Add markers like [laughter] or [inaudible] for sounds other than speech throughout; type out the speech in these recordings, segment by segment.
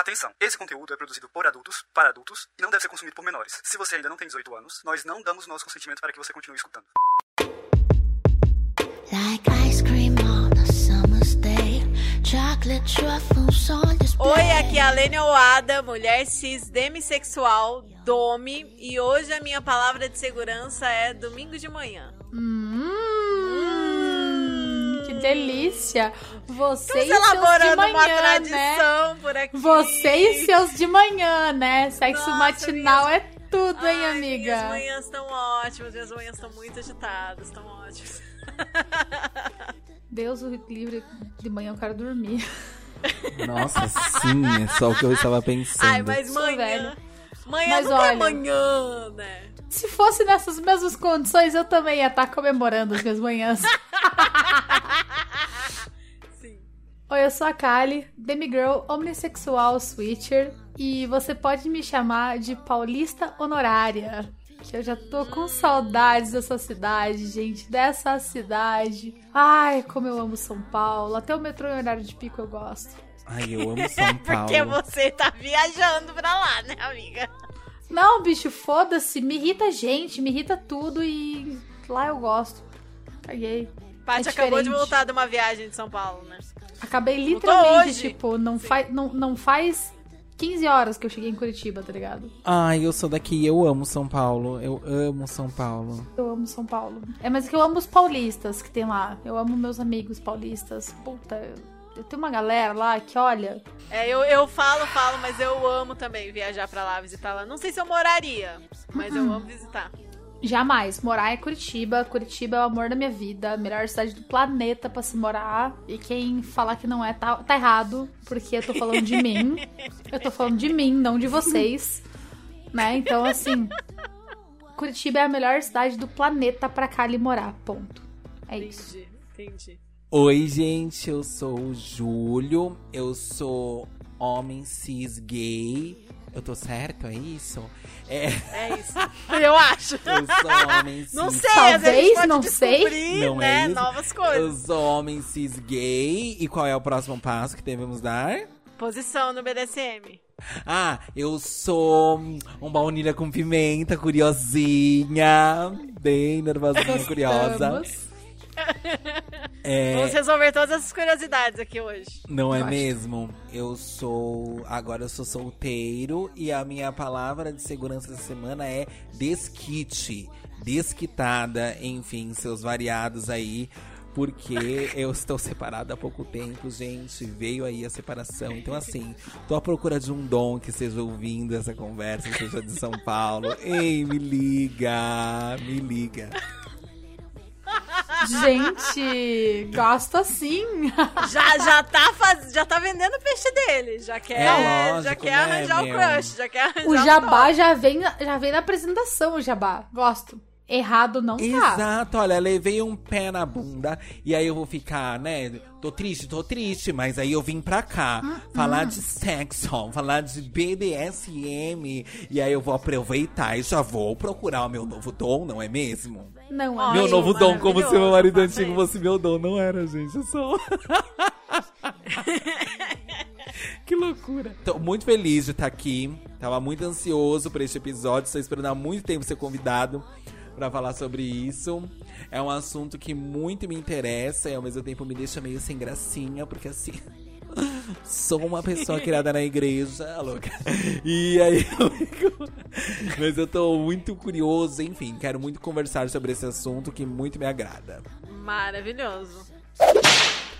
Atenção! Esse conteúdo é produzido por adultos, para adultos, e não deve ser consumido por menores. Se você ainda não tem 18 anos, nós não damos nosso consentimento para que você continue escutando. Like ice cream on a summer's day. Chocolate truffles on display. Oi, aqui é a Lênia Oada, mulher cis, demissexual, dome, e hoje a minha palavra de segurança é domingo de manhã. Hum, delícia! Você Estamos e seus de elaborando uma manhã, né? tradição por aqui. Você e seus de manhã, né? Sexo Nossa, matinal é tudo, hein, Ai, amiga? Minhas manhãs estão ótimas, minhas manhãs estão muito agitadas, estão ótimas. [laughs] Deus o livre de manhã eu quero dormir. Nossa, sim, é só o que eu estava pensando. Ai, mas Sou manhã. Velha. Manhã Mas nunca é olha- manhã, né? Se fosse nessas mesmas condições, eu também ia estar comemorando as minhas manhãs. [laughs] Sim. Oi, eu sou a Kali, demigirl omnissexual switcher, e você pode me chamar de paulista honorária. Que eu já tô com saudades dessa cidade, gente, dessa cidade. Ai, como eu amo São Paulo. Até o metrô em horário de pico eu gosto. Ai, eu amo São [laughs] Paulo. Porque você tá viajando pra lá, né, amiga? Não, bicho, foda-se. Me irrita gente, me irrita tudo e lá eu gosto. Caguei. Paty É acabou de voltar de uma viagem de São Paulo, né? Acabei literalmente, hoje. tipo, não, faz, não, não faz 15 horas que eu cheguei em Curitiba, tá ligado? Ai, eu sou daqui, eu amo São Paulo. Eu amo São Paulo. Eu amo São Paulo. É, mas que eu amo os paulistas que tem lá. Eu amo meus amigos paulistas. Puta, tenho uma galera lá que, olha. É, eu, eu falo, falo, mas eu amo também viajar pra lá, visitar lá. Não sei se eu moraria, mas eu amo visitar. Jamais. Morar é Curitiba. Curitiba é o amor da minha vida. Melhor cidade do planeta pra se morar. E quem falar que não é, tá, tá errado. Porque eu tô falando de mim. [laughs] Eu tô falando de mim, não de vocês. Né? Então, assim. Curitiba é a melhor cidade do planeta pra Cali morar. Ponto. É isso. Entendi, entendi. Oi, gente, eu sou o Júlio. Eu sou homem cis gay. Eu tô certo, é isso? É, É isso. eu acho. [laughs] eu sou homem cis. Não sei, Talvez, pode não sei. Não né, é isso? novas Eu coisas. sou homem cis gay. E qual é o próximo passo que devemos dar? Posição no BDSM. Ah, eu sou um baunilha com pimenta, curiosinha. Bem nervosinha, curiosa. É, Vamos resolver todas essas curiosidades aqui hoje. Não é acho. mesmo? Eu sou. Agora eu sou solteiro e a minha palavra de segurança da semana é desquite. Desquitada, enfim, seus variados aí. Porque eu estou separado há pouco tempo, gente. Veio aí a separação. Então, assim, tô à procura de um dom que esteja ouvindo essa conversa, seja de São Paulo. Ei, me liga! Me liga. Gente, gosto assim. Já, já, tá faz... já tá vendendo o peixe dele. Já quer, É lógico, já quer né, arranjar meu? o crush. Já quer arranjar O jabá top. já vem, já vem na apresentação, o jabá. Gosto. Errado não tá. Exato, olha, levei um pé na bunda e aí eu vou ficar, né? Tô triste, tô triste, mas aí eu vim pra cá falar de sexo, falar de BDSM e aí eu vou aproveitar e já vou procurar o meu novo dom, não é mesmo? Não, meu novo dom, como se meu marido faça antigo fosse meu dom, não era, gente, eu sou. [laughs] que loucura. Tô muito feliz de estar aqui. Tava muito ansioso por este episódio. Estou esperando há muito tempo ser convidado pra falar sobre isso. É um assunto que muito me interessa e ao mesmo tempo me deixa meio sem gracinha, porque assim. Sou uma pessoa criada na igreja, louca. E aí [laughs] eu fico. Mas eu tô muito curioso, enfim, quero muito conversar sobre esse assunto que muito me agrada. Maravilhoso.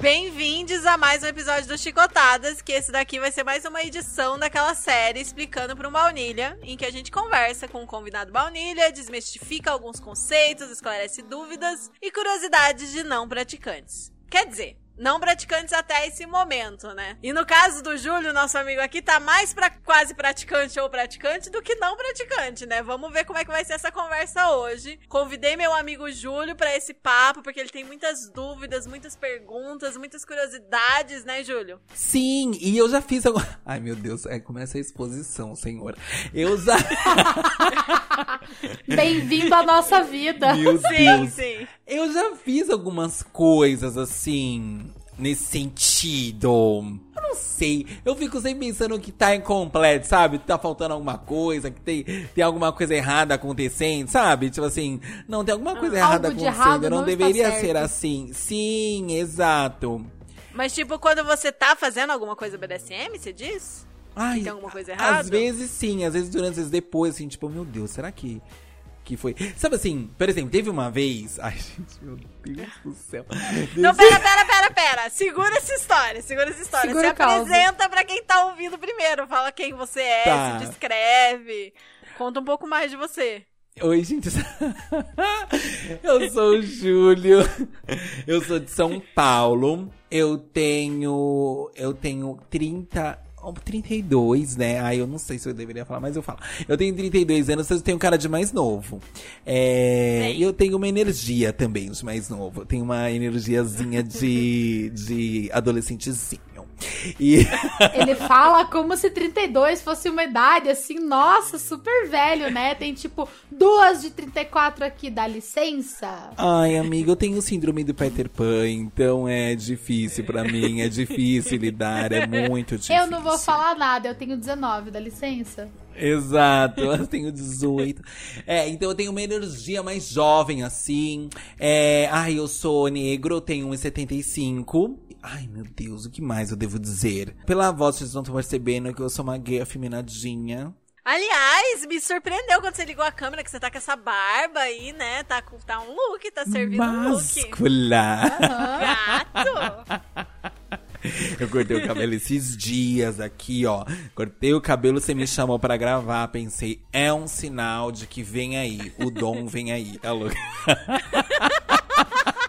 Bem-vindos a mais um episódio do Chicotadas, que esse daqui vai ser mais uma edição daquela série explicando para um baunilha, em que a gente conversa com um convidado baunilha, desmistifica alguns conceitos, esclarece dúvidas e curiosidades de não praticantes. Quer dizer, não praticantes até esse momento, né? E no caso do Júlio, nosso amigo aqui, tá mais pra quase praticante ou praticante do que não praticante, né? Vamos ver como é que vai ser essa conversa hoje. Convidei meu amigo Júlio para esse papo, porque ele tem muitas dúvidas, muitas perguntas, muitas curiosidades, né, Júlio? Sim, e eu já fiz agora. [laughs] Ai, meu Deus, é, começa a exposição, senhor. Eu já. [laughs] Bem-vindo à nossa vida. Meu Sim, Deus. sim. Eu já fiz algumas coisas assim, nesse sentido. Eu não sei. Eu fico sempre pensando que tá incompleto, sabe? Tá faltando alguma coisa, que tem, tem alguma coisa errada acontecendo, sabe? Tipo assim, não, tem alguma coisa errada Algo de acontecendo. errado não, não está deveria certo. ser assim. Sim, exato. Mas, tipo, quando você tá fazendo alguma coisa BDSM, você diz? Ai, tem alguma coisa errada? Às vezes sim, às vezes durante, às vezes depois, assim, tipo, meu Deus, será que. Que foi. Sabe assim, por exemplo, teve uma vez. Ai, gente, meu Deus do céu. Não, pera, pera, pera, pera. Segura essa história, segura essa história. Segura Se apresenta pra quem tá ouvindo primeiro. Fala quem você é, Tá. se descreve. Conta um pouco mais de você. Oi, gente. [laughs] Eu sou o Júlio. Eu sou de São Paulo. Eu tenho. Eu tenho 30. Oh, 32, né? Ai, eu não sei se eu deveria falar, mas eu falo. Eu tenho 32 anos, eu tenho cara de mais novo. É, eu tenho uma energia também de mais novo. Eu tenho uma energiazinha de, [laughs] de adolescentezinho. E. [laughs] Ele fala como se 32 fosse uma idade assim, nossa, super velho, né? Tem tipo duas de 34 aqui, dá licença? Ai, amigo, eu tenho síndrome do Peter Pan, então é difícil pra mim, é difícil lidar, é muito difícil. Eu não vou falar nada, eu tenho 19, dá licença? Exato, [laughs] eu tenho 18. É, então eu tenho uma energia mais jovem, assim. É, ai, eu sou negro, eu tenho 1,75. Ai, meu Deus, o que mais eu devo dizer? Pela voz, vocês não estão percebendo que eu sou uma gay afeminadinha. Aliás, me surpreendeu quando você ligou a câmera, que você tá com essa barba aí, né? Tá, com, tá um look, tá servindo um look. Mascular. Gato! [laughs] Eu cortei o cabelo esses dias aqui, ó. Cortei o cabelo, você me chamou pra gravar. Pensei, é um sinal de que vem aí. O dom vem aí. Tá louco?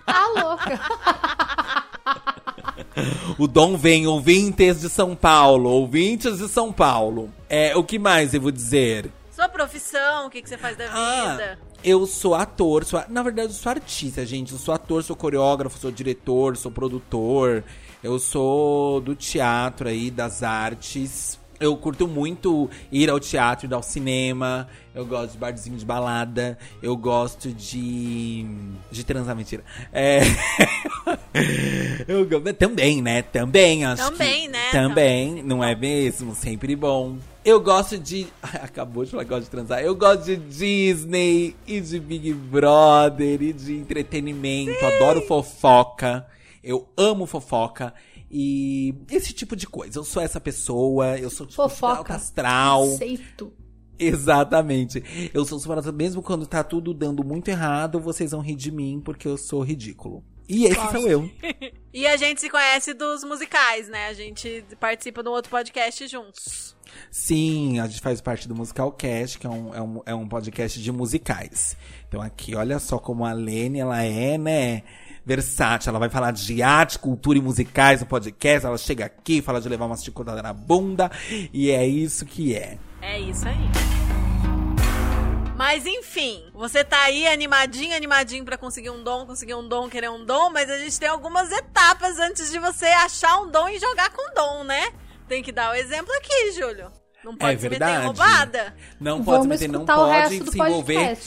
Tá louca. O dom vem, ouvintes de São Paulo. Ouvintes de São Paulo. É, o que mais eu vou dizer? Sua profissão, o que, que você faz da Ah, vida? eu sou ator, sou, na verdade eu sou artista, gente. Eu sou ator, sou coreógrafo, sou diretor, sou produtor. Eu sou do teatro aí, das artes. Eu curto muito ir ao teatro, ir ao cinema. Eu gosto de barzinho de balada. Eu gosto de. de transar, mentira. É. [laughs] eu também, né? Também, acho Também, que. né? Também, Também, não é mesmo? Sempre bom. Eu gosto de. [laughs] Acabou de falar que gosto de transar. Eu gosto de Disney e de Big Brother e de entretenimento. Adoro fofoca. Eu amo fofoca. E esse tipo de coisa. Eu sou essa pessoa. Eu sou tipo Fofoca. astral. Aceito. Exatamente. Eu sou super mesmo quando tá tudo dando muito errado, vocês vão rir de mim porque eu sou ridículo. E esse sou eu. [laughs] E a gente se conhece dos musicais, né? A gente participa de um outro podcast juntos. Sim, a gente faz parte do Musical Cast, que é um, é, um, é um podcast de musicais. Então aqui, olha só como a Lene, ela é, né, versátil. Ela vai falar de arte, cultura e musicais no podcast. Ela chega aqui, fala de levar uma chicotada na bunda. E é isso que é. É isso aí. Mas enfim, você tá aí animadinho, animadinho pra conseguir um dom, conseguir um dom, querer um dom, mas a gente tem algumas etapas antes de você achar um dom e jogar com dom, né? Tem que dar o exemplo aqui, Júlio. Não pode É se meter em verdade. roubada. Não pode se Vamos meter, não escutar o resto pode do se envolver.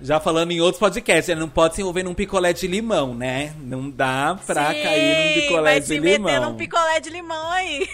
Já falando em outros podcasts, ele não pode se envolver num picolé de limão, né? Não dá pra Sim, cair num picolé vai de se limão. meter num picolé de limão aí.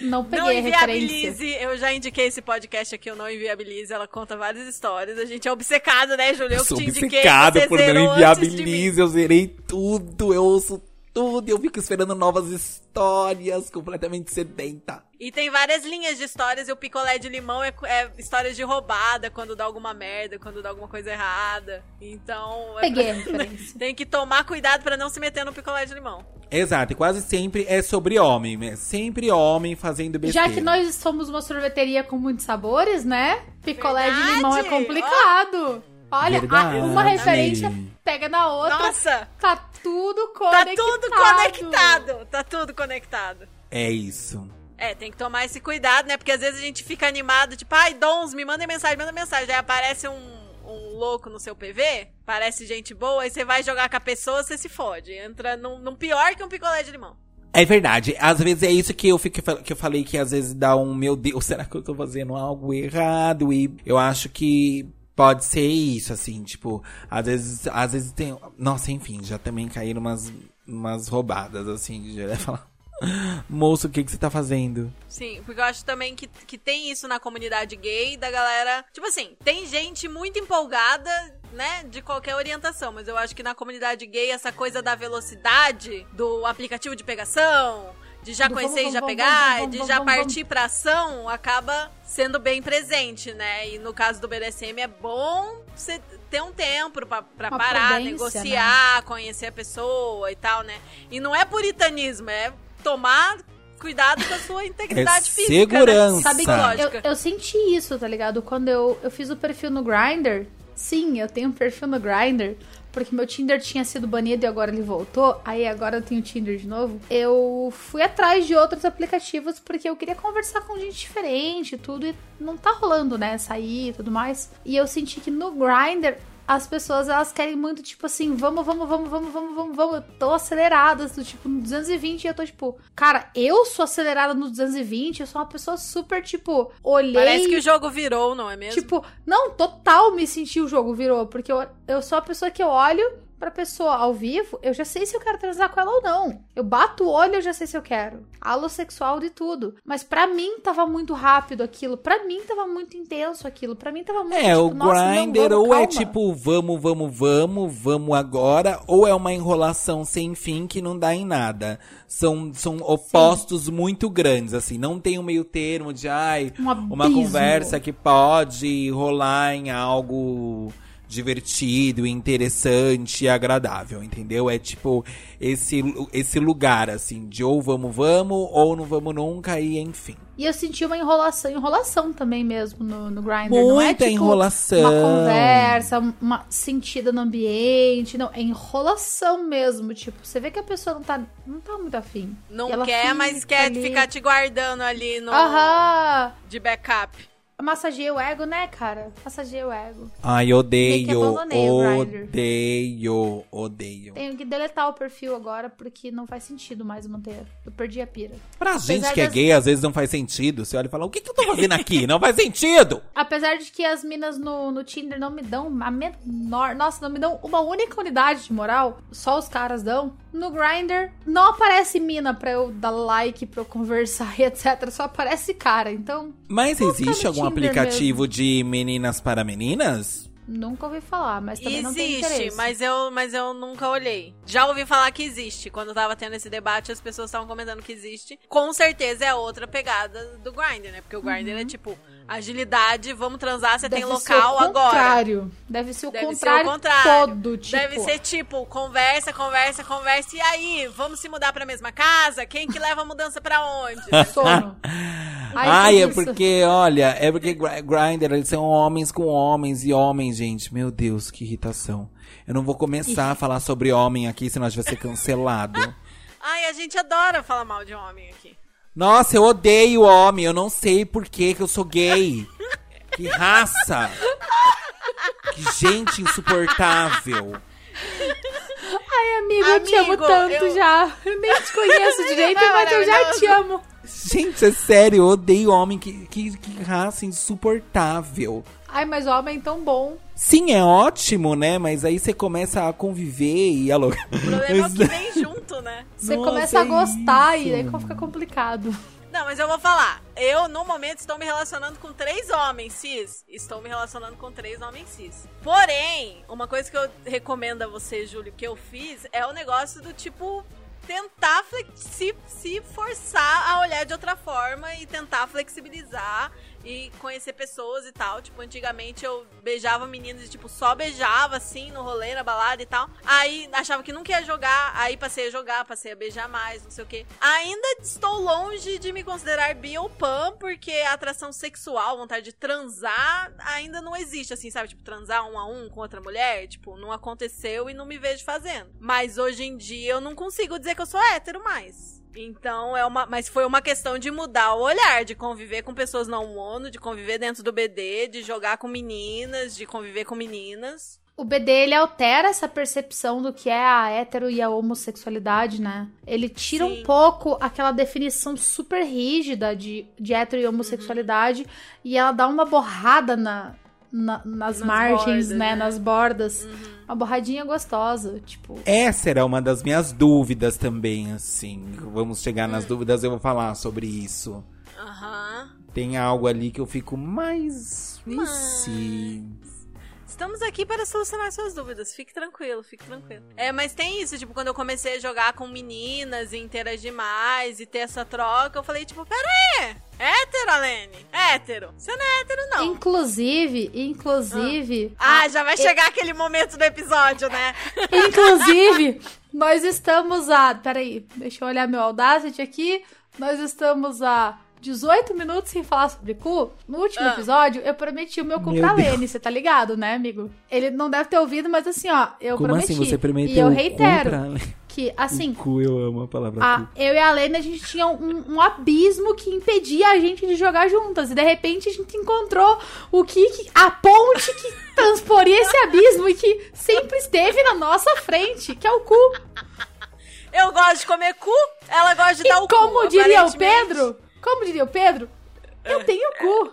Não Não peguei referência. inviabilize. Eu já indiquei esse podcast aqui, o Não Inviabilize. Ela conta várias histórias. A gente é obcecado, né, Júlio? Eu Eu que sou te indiquei. obcecado você por não inviabilize. Eu zerei tudo, eu ouço tudo. Eu fico esperando novas histórias, completamente sedenta. E tem várias linhas de histórias, e o picolé de limão é, é histórias de roubada, quando dá alguma merda, quando dá alguma coisa errada. Então. é Peguei a pra- [laughs] referência. Tem que tomar cuidado pra não se meter no picolé de limão. Exato, e quase sempre é sobre homem, né? Sempre homem fazendo besteira. Já que nós somos uma sorveteria com muitos sabores, né? Picolé de Verdade. limão é complicado. Olha, Verdade. uma referência pega na outra. Nossa! Tá tudo Tá conectado. tudo conectado! Tá tudo conectado. É isso. É, tem que tomar esse cuidado, né? Porque às vezes a gente fica animado, tipo, ai, Dons, me manda mensagem, manda mensagem. Aí aparece um, um louco no seu PV, parece gente boa, aí você vai jogar com a pessoa, você se fode. Entra num, num pior que um picolé de limão. É verdade. Às vezes é isso que eu fico que eu falei que às vezes dá um meu Deus, [laughs] será que eu tô fazendo algo errado? E eu acho que pode ser isso, assim, tipo, às vezes, às vezes tem. Nossa, enfim, já também caíram umas, umas roubadas, assim, de já falar. [laughs] Moço, o que, que você tá fazendo? Sim, porque eu acho também que, que tem isso na comunidade gay, da galera. Tipo assim, tem gente muito empolgada, né, de qualquer orientação, mas eu acho que na comunidade gay essa coisa da velocidade, do aplicativo de pegação, de já conhecer e já pegar, de já partir pra ação, acaba sendo bem presente, né? E no caso do BDSM é bom você ter um tempo Uma parar, negociar, conhecer a pessoa e tal, né? E não é puritanismo, é tomar cuidado com a sua integridade É física. segurança. Né? Sabe que eu, eu senti isso, tá ligado? Quando eu, eu fiz o perfil no Grindr. Sim, eu tenho um perfil no Grindr. Porque meu Tinder tinha sido banido e agora ele voltou. Aí agora eu tenho Tinder de novo. Eu fui atrás de outros aplicativos porque eu queria conversar com gente diferente tudo. E não tá rolando, né? Sair e tudo mais. E eu senti que no Grindr as pessoas elas querem muito, tipo assim, vamos, vamos, vamos, vamos, vamos, vamos, vamos. Eu tô acelerada, do tipo, no 220 e eu tô tipo, cara, eu sou acelerada no 220, eu sou uma pessoa super, tipo, olhei. Parece que o jogo virou, não é mesmo? Tipo, não, total me senti o jogo virou. Porque eu, eu sou a pessoa que eu olho pra pessoa ao vivo, eu já sei se eu quero transar com ela ou não. Eu bato o olho, eu já sei se eu quero. Alossexual de tudo. Mas pra mim tava muito rápido aquilo. Pra mim tava muito intenso aquilo. Pra mim tava muito É, tipo, o grinder ou é calma. tipo, vamos, vamos, vamos, vamos agora, ou é uma enrolação sem fim que não dá em nada. São, são opostos muito grandes, assim, não tem um meio termo de, ai, Um uma conversa que pode rolar em algo divertido, interessante e agradável, entendeu? É tipo esse, esse lugar, assim, de ou vamos, vamos, ou não vamos nunca, e enfim. E eu senti uma enrolação, enrolação também mesmo no, no Grindr. não é, Muita tipo, enrolação. Uma conversa, uma sentida no ambiente. Não, é enrolação mesmo. Tipo, você vê que a pessoa não tá, não tá muito afim. não quer, mas quer ali. ficar te guardando ali no Aham! de backup. Massageia o ego, né, cara? Massageia o ego. Ai, odeio, odeio, odeio. Tenho que deletar o perfil agora porque não faz sentido mais manter. Eu perdi a pira. Pra gente Apesar que é das- gay, às vezes não faz sentido. Você olha e fala, o que, que eu tô [laughs] fazendo aqui? Não faz sentido! Apesar de que as minas no, no Tinder não me dão a menor. Nossa, não me dão uma única unidade de moral. Só os caras dão. No Grindr não aparece mina pra eu dar like, pra eu conversar e etc. Só aparece cara. Então, Mas existe algum Tinder aplicativo de meninas para meninas? nunca ouvi falar, mas também não tem Existe, interesse. mas eu, mas eu nunca olhei. Já ouvi falar que existe. Quando tava tendo esse debate, as pessoas estavam comentando que existe. Com certeza é outra pegada do Grindr, né? Porque o Grindr é tipo agilidade, vamos transar, você tem Deve ser local o agora. contrário. Deve ser o Deve ser o contrário, contrário. todo, tipo. Deve ser tipo, conversa, conversa, conversa. E aí, vamos se mudar pra mesma casa? Quem que leva a mudança pra onde? [laughs] sono. [laughs] Ai, é isso. porque, olha, é porque Gr- Grindr, eles são homens com homens e homens, gente. Meu Deus, que irritação. Eu não vou começar a falar sobre homem aqui, senão a gente vai ser cancelado. [laughs] Ai, a gente adora falar mal de homem aqui. Nossa, eu odeio homem. Eu não sei por que que eu sou gay. Que raça. Que gente insuportável. Ai, amigo, eu te amo Amigo, tanto eu- já. Eu nem te conheço [laughs] direito, mas eu já te amo. Gente, é sério, eu odeio homem. Que, que, que raça insuportável. Ai, mas o homem é tão bom. Sim, é ótimo, né? Mas aí você começa a conviver e a O problema é o que vem junto, né? Você Nossa, começa a é gostar isso. e aí fica complicado. Não, mas eu vou falar. Eu, no momento, estou me relacionando com três homens cis. Estou me relacionando com três homens cis. Porém, uma coisa que eu recomendo a você, Júlio, que eu fiz é o negócio do tipo. Tentar flex- se, se forçar a olhar de outra forma e tentar flexibilizar e conhecer pessoas e tal. Tipo, antigamente eu beijava meninas e, tipo, só beijava assim no rolê, na balada e tal. Aí achava que nunca ia jogar, aí passei a jogar, passei a beijar mais, não sei o quê. Ainda estou longe de me considerar bi ou pan, porque a atração sexual, vontade de transar, ainda não existe, assim, sabe? Tipo, transar um a um com outra mulher, tipo, não aconteceu e não me vejo fazendo. Mas hoje em dia eu não consigo dizer que eu sou hétero mais. Então é uma. Mas foi uma questão de mudar o olhar, de conviver com pessoas não mono, de conviver dentro do BD, de jogar com meninas, de conviver com meninas. O BD ele altera essa percepção do que é a hétero e a homossexualidade, né? Ele tira Sim. um pouco aquela definição super rígida de, de hétero e homossexualidade e ela dá uma borrada na, na- nas, Nas margens, bordas, né? né? Nas bordas. Uma borradinha gostosa, tipo. Essa era uma das minhas dúvidas também, assim. Vamos chegar nas dúvidas, eu vou falar sobre isso. Aham. Tem algo ali que eu fico mais. e se? Estamos aqui para solucionar suas dúvidas. Fique tranquilo, fique tranquilo. É, mas tem isso, tipo, quando eu comecei a jogar com meninas e interagir mais e ter essa troca, eu falei, tipo, pera aí, hétero, Alene? Hétero? Você não é hétero, não. Inclusive, inclusive. Ah, já vai chegar aquele momento do episódio, né? [laughs] Inclusive, nós estamos a. Peraí, deixa eu olhar meu Audacity aqui. Nós estamos a 18 minutos sem falar sobre cu. No último Ah. episódio, eu prometi o meu cu Meu pra Deus. Lene, você tá ligado, né, amigo? Ele não deve ter ouvido, mas assim, ó, eu Como prometi. assim você prometeu e eu reitero pra- que, assim, O cu, eu amo a palavra a- cu. eu e a Lene, a gente tinha um, um abismo que impedia a gente de jogar juntas. E de repente a gente encontrou o que, que- a ponte que transporia esse abismo e que sempre esteve na nossa frente, que é o cu. Eu gosto de comer cu, ela gosta de E dar o cu. como diria o. Pedro, como diria o Pedro, eu tenho cu.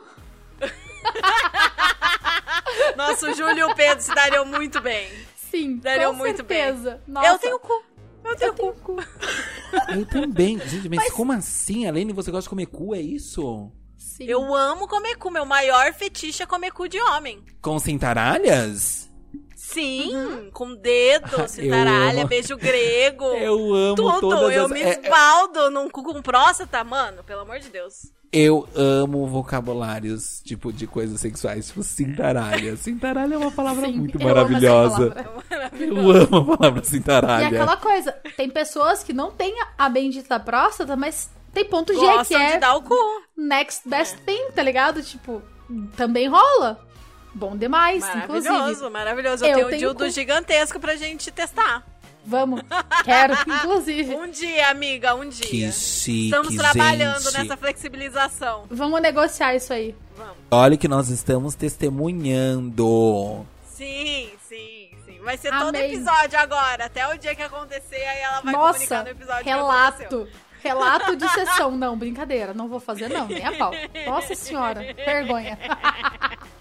[laughs] Nossa, o Júlio e o Pedro se dariam muito bem. Sim, Dariam com muito bem. certeza. Nossa, Eu tenho cu. Eu tenho eu tenho cu. cu. Eu também. Gente, mas, como assim? Além você gosta de comer cu, é isso? Sim. Eu amo comer cu. Meu maior fetiche é comer cu de homem. Com cintaralhas? Sim, com dedo, [laughs] cintaralha, beijo grego. [laughs] Eu amo Tudo, todas eu as... me é- é- esbaldo num cu com próstata, mano, pelo amor de Deus. Eu amo vocabulários, tipo, de coisas sexuais, tipo cintaralha. [laughs] Cintaralha é uma palavra Sim, muito amo maravilhosa. palavra. Eu amo a palavra E cintaralha. aquela coisa, tem pessoas que não têm a bendita próstata, mas tem ponto G, que Gostam é de dar o cu. next best thing, tá ligado? Tipo, também rola. Bom demais, Maravilhoso, inclusive. maravilhoso. Eu, Eu tenho um dildo cu. gigantesco pra gente testar. Vamos, quero, [laughs] inclusive. Um dia, amiga, um dia. Que chique, Estamos trabalhando gente. nessa flexibilização. Vamos negociar isso aí. Vamos. Olha que nós estamos testemunhando. Sim, sim, sim. Vai ser todo episódio agora, até o dia que acontecer, aí ela vai comunicar Nossa, no episódio relato. Relato de [laughs] sessão. Não, brincadeira. Não vou fazer, não. Nem a pau. Nossa senhora. Vergonha. [laughs]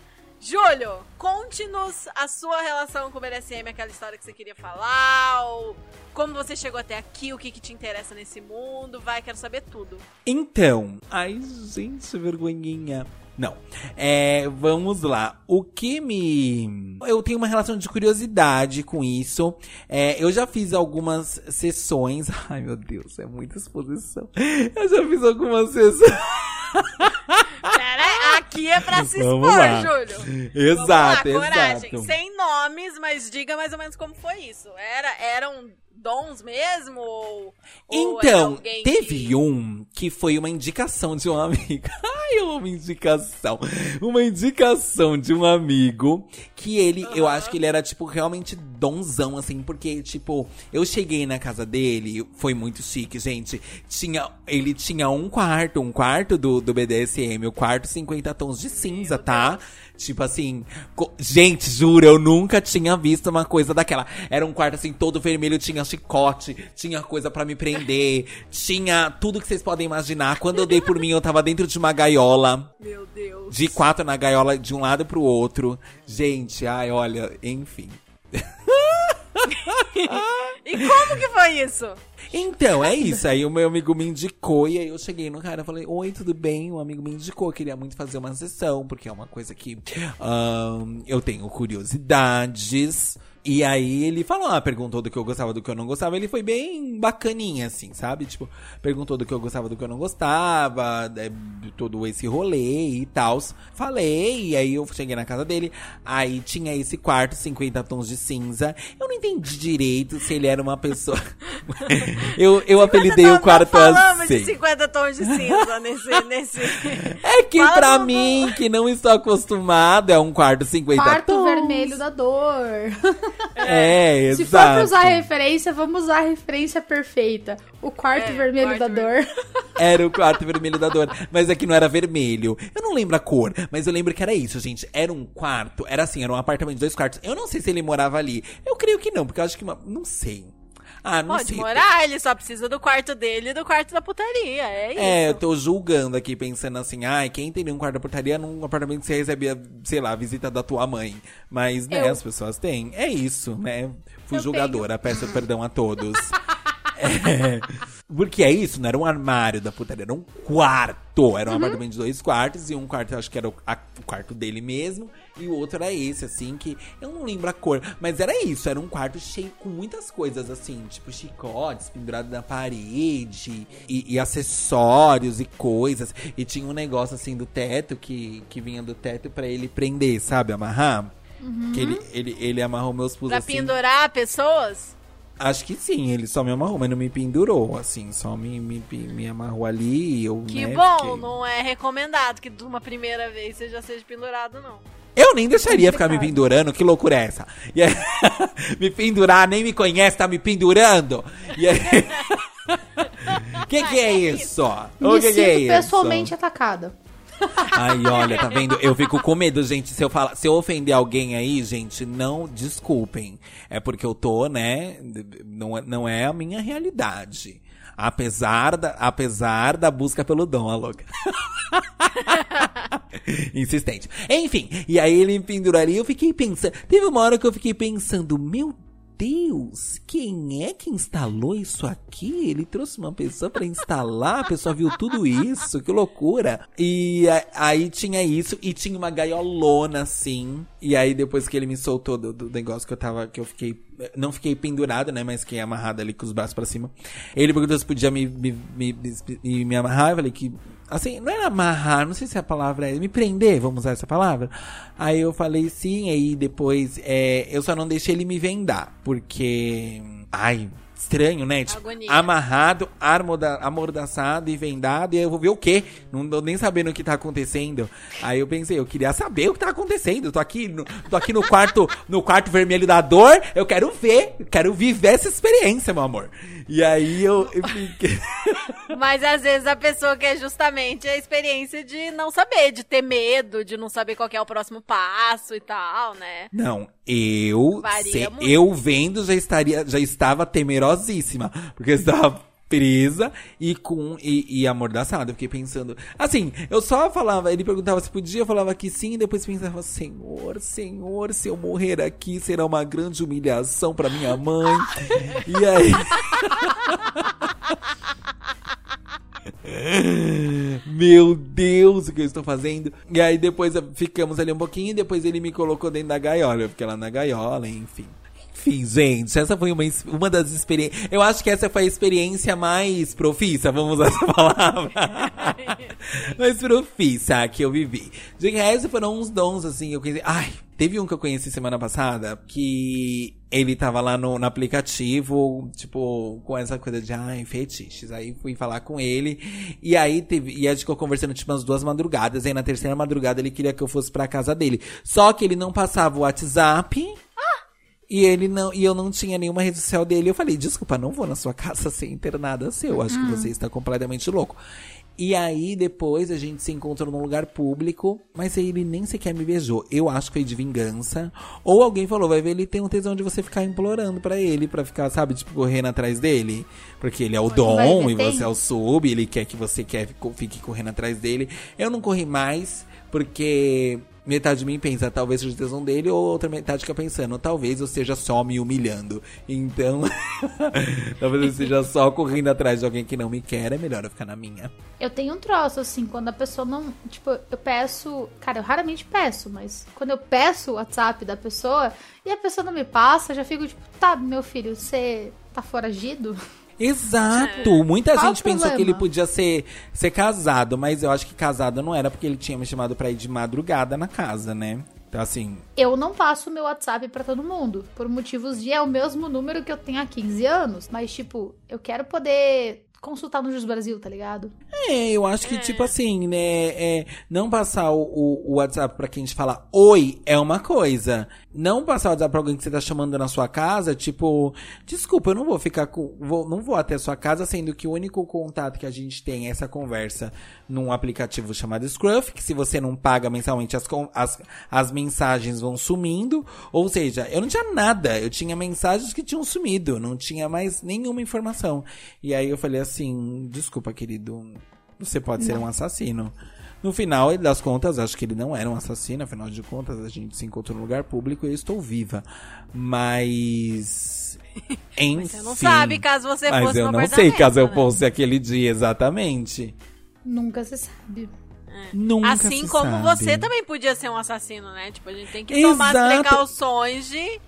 Júlio, conte-nos a sua relação com o BDSM, aquela história que você queria falar, ou como você chegou até aqui, o que, que te interessa nesse mundo. Vai, quero saber tudo. Então, ai gente, vergonhinha. Não. É, vamos lá. O que me. Eu tenho uma relação de curiosidade com isso. É, eu já fiz algumas sessões. [laughs] Ai, meu Deus, é muita exposição. Eu já fiz algumas sessões. [laughs] [laughs] Pera aqui é pra se Vamos expor, lá. Júlio. Exato, Vamos lá, coragem. exato. Sem nomes, mas diga mais ou menos como foi isso. Era, eram dons mesmo? Ou, ou Então, alguém teve que... um que foi uma indicação de um amigo. [laughs] Ai, amo indicação. Uma indicação de um amigo que ele, eu acho que ele era, tipo, realmente donzão, assim, porque, tipo, eu cheguei na casa dele, foi muito chique, gente. Tinha, ele tinha um quarto, um quarto do, do BDSM, o quarto 50 tons de cinza, tá? Tipo assim, gente, juro, eu nunca tinha visto uma coisa daquela. Era um quarto assim, todo vermelho, tinha chicote, tinha coisa pra me prender, [laughs] tinha tudo que vocês podem imaginar. Quando eu dei por mim, eu tava dentro de uma gaiola, Meu Deus. de quatro na gaiola, de um lado pro outro. Gente, ai, olha, enfim. [laughs] E como que foi isso? Então, é isso. Aí o meu amigo me indicou e aí eu cheguei no cara e falei: Oi, tudo bem? O amigo me indicou, queria muito fazer uma sessão, porque é uma coisa que ahn, eu tenho curiosidades. E aí ele falou, ah, perguntou do que eu gostava, do que eu não gostava. Ele foi bem bacaninha, assim, sabe? Tipo, perguntou do que eu gostava, do que eu não gostava, é, todo esse rolê e tal. Falei, e aí eu cheguei na casa dele. Aí tinha esse quarto, 50 tons de cinza. Eu não entendi direito se ele era uma pessoa. [laughs] eu, eu apelidei o quarto falamos assim. de 50 tons de cinza nesse... [laughs] nesse... É que Fala pra mim, que não estou acostumado, é um quarto 50 Quarto tons. vermelho da dor. [laughs] É, exato. Se for pra usar referência, vamos usar a referência perfeita. O quarto É, vermelho quarto da dor. Era o quarto vermelho da dor. Mas aqui não era vermelho. Eu não lembro a cor, mas eu lembro que era isso, gente. Era um quarto, era assim, era um apartamento de dois quartos. Eu não sei se ele morava ali. Eu creio que não, porque eu acho que. uma- Não sei. Ah, não Pode sei. morar, ele só precisa do quarto dele e do quarto da putaria, é isso. É, eu tô julgando aqui, pensando assim, ai, quem teria um quarto da portaria num apartamento que você recebia, sei lá, a visita da tua mãe. Mas, né, Eu. as pessoas têm. É isso, né? Fui Eu julgadora, peço perdão a todos. [laughs] É, porque é isso, não era um armário da putaria, era um quarto. Era um apartamento de dois quartos e um quarto, eu acho que era o, a- o quarto dele mesmo. E o outro era esse, assim, que eu não lembro a cor. Mas era isso, era um quarto cheio com muitas coisas, assim, tipo chicotes pendurados na parede e, e acessórios e coisas. E tinha um negócio, assim, do teto que, que vinha do teto pra ele prender, sabe? Amarrar. Que ele, ele, ele amarrou meus pulsos Pra assim. pendurar pessoas? Acho que sim, ele só me amarrou, mas não me pendurou, assim, só me, me, me amarrou ali e eu, Que né, bom, fiquei- não é recomendado que de uma primeira vez você já seja pendurado, não. Eu nem deixaria ficar me pendurando, que loucura é essa? E aí, [laughs] me pendurar, nem me conhece, tá me pendurando? E aí... [laughs] [laughs] que que é isso? O Me que sinto que é isso? pessoalmente atacada. Ai, olha, tá vendo? Eu fico com medo, gente. Se eu falar, se eu ofender alguém aí, gente, não desculpem. É porque eu tô, né? Não, é- não é a minha realidade. Apesar da, apesar da busca pelo dom, a louca. Insistente. Enfim, e aí ele me penduraria. Eu fiquei pensando. Teve uma hora que eu fiquei pensando, meu Deus, quem é que instalou isso aqui? Ele trouxe uma pessoa pra instalar, a pessoa viu tudo isso, que loucura. E aí tinha isso, e tinha uma gaiolona assim. E aí depois que ele me soltou do, do negócio que eu tava, que eu fiquei, não fiquei pendurado, né, mas fiquei amarrado ali com os braços pra cima. Ele perguntou se podia me, me, me, me amarrar, eu falei que Assim, não era amarrar, não sei se a palavra é me prender, vamos usar essa palavra. Aí eu falei sim, aí depois é, eu só não deixei ele me vendar, porque. Ai, estranho, né? Tipo, Agonia. amarrado, armoda, amordaçado e vendado, e aí eu vou ver o quê? Não tô nem sabendo o que tá acontecendo. Aí eu pensei, eu queria saber o que tá acontecendo. Eu tô aqui no, tô aqui no quarto, no quarto vermelho da dor, eu quero ver, eu quero viver essa experiência, meu amor. E aí eu, eu fiquei. [laughs] Mas às vezes a pessoa quer justamente a experiência de não saber, de ter medo, de não saber qual é o próximo passo e tal, né? Não, eu, se- eu vendo já estaria, já estava temerosíssima, porque eu estava presa e com e, e amordaçada. Eu fiquei pensando, assim, eu só falava, ele perguntava se podia, eu falava que sim, e depois pensava, Senhor, Senhor, se eu morrer aqui será uma grande humilhação para minha mãe. [laughs] e aí Meu Deus, o que eu estou fazendo? E aí depois ficamos ali um pouquinho e depois ele me colocou dentro da gaiola. Eu fiquei lá na gaiola, enfim. Enfim, gente, essa foi uma, uma das experiências. Eu acho que essa foi a experiência mais profissa, vamos usar essa [laughs] palavra. [laughs] mais profissa que eu vivi. De resto, foram uns dons, assim, eu conheci. Ai, teve um que eu conheci semana passada que ele tava lá no, no aplicativo, tipo, com essa coisa de, ai, fetiches. Aí fui falar com ele. E aí teve. E a gente ficou conversando, tipo, umas duas madrugadas. Aí na terceira madrugada ele queria que eu fosse pra casa dele. Só que ele não passava o WhatsApp. E ele não, e eu não tinha nenhuma rede social dele. Eu falei, desculpa, não vou na sua casa [laughs] sem ter nada seu. Acho que você está completamente louco. E aí, depois, a gente se encontrou num lugar público, mas aí ele nem sequer me beijou. Eu acho que foi de vingança. Ou alguém falou, vai ver, ele tem um tesão de você ficar implorando pra ele, pra ficar, sabe, tipo, correndo atrás dele. Porque ele é o dom e você é o sub, ele quer que você quer, fique correndo atrás dele. Eu não corri mais, porque metade de mim pensa, talvez seja tesão dele, ou outra metade fica pensando, talvez eu esteja só me humilhando. Então, [laughs] talvez eu esteja só correndo atrás de alguém que não me quer, é melhor eu ficar na minha. Eu tenho um troço, assim, quando a pessoa não. Tipo, eu peço. Cara, eu raramente peço, mas quando eu peço o WhatsApp da pessoa e a pessoa não me passa, eu já fico tipo, tá, meu filho, você tá foragido? [laughs] Exato! Muita Qual gente pensou que ele podia ser, ser casado, mas eu acho que casado não era porque ele tinha me chamado pra ir de madrugada na casa, né? Então, assim, Eu não passo meu WhatsApp pra todo mundo, por motivos de é o mesmo número que eu tenho há 15 anos, mas tipo, eu quero poder consultar no Jus Brasil, tá ligado? É, eu acho que, tipo assim, né? É, não passar o, o- o WhatsApp pra quem a gente fala oi é uma coisa. Não passar o WhatsApp pra alguém que você tá chamando na sua casa, tipo, desculpa, eu não vou ficar com. vou- não vou até a sua casa, sendo que o único contato que a gente tem é essa conversa num aplicativo chamado Scruff, que se você não paga mensalmente, as, as, as mensagens vão sumindo. Ou seja, eu não tinha nada, eu tinha mensagens que tinham sumido, não tinha mais nenhuma informação. E aí eu falei assim, desculpa, querido, você pode ser um assassino. No final das contas, acho que ele não era um assassino, afinal de contas, a gente se encontrou no lugar público e eu estou viva. Mas. [laughs] Enfim. Você não sabe caso você Mas fosse eu no não sei caso eu né? fosse aquele dia exatamente. Nunca se sabe. Nunca Assim se como sabe. você também podia ser um assassino, né? Tipo, a gente tem que tomar as Exato. precauções de.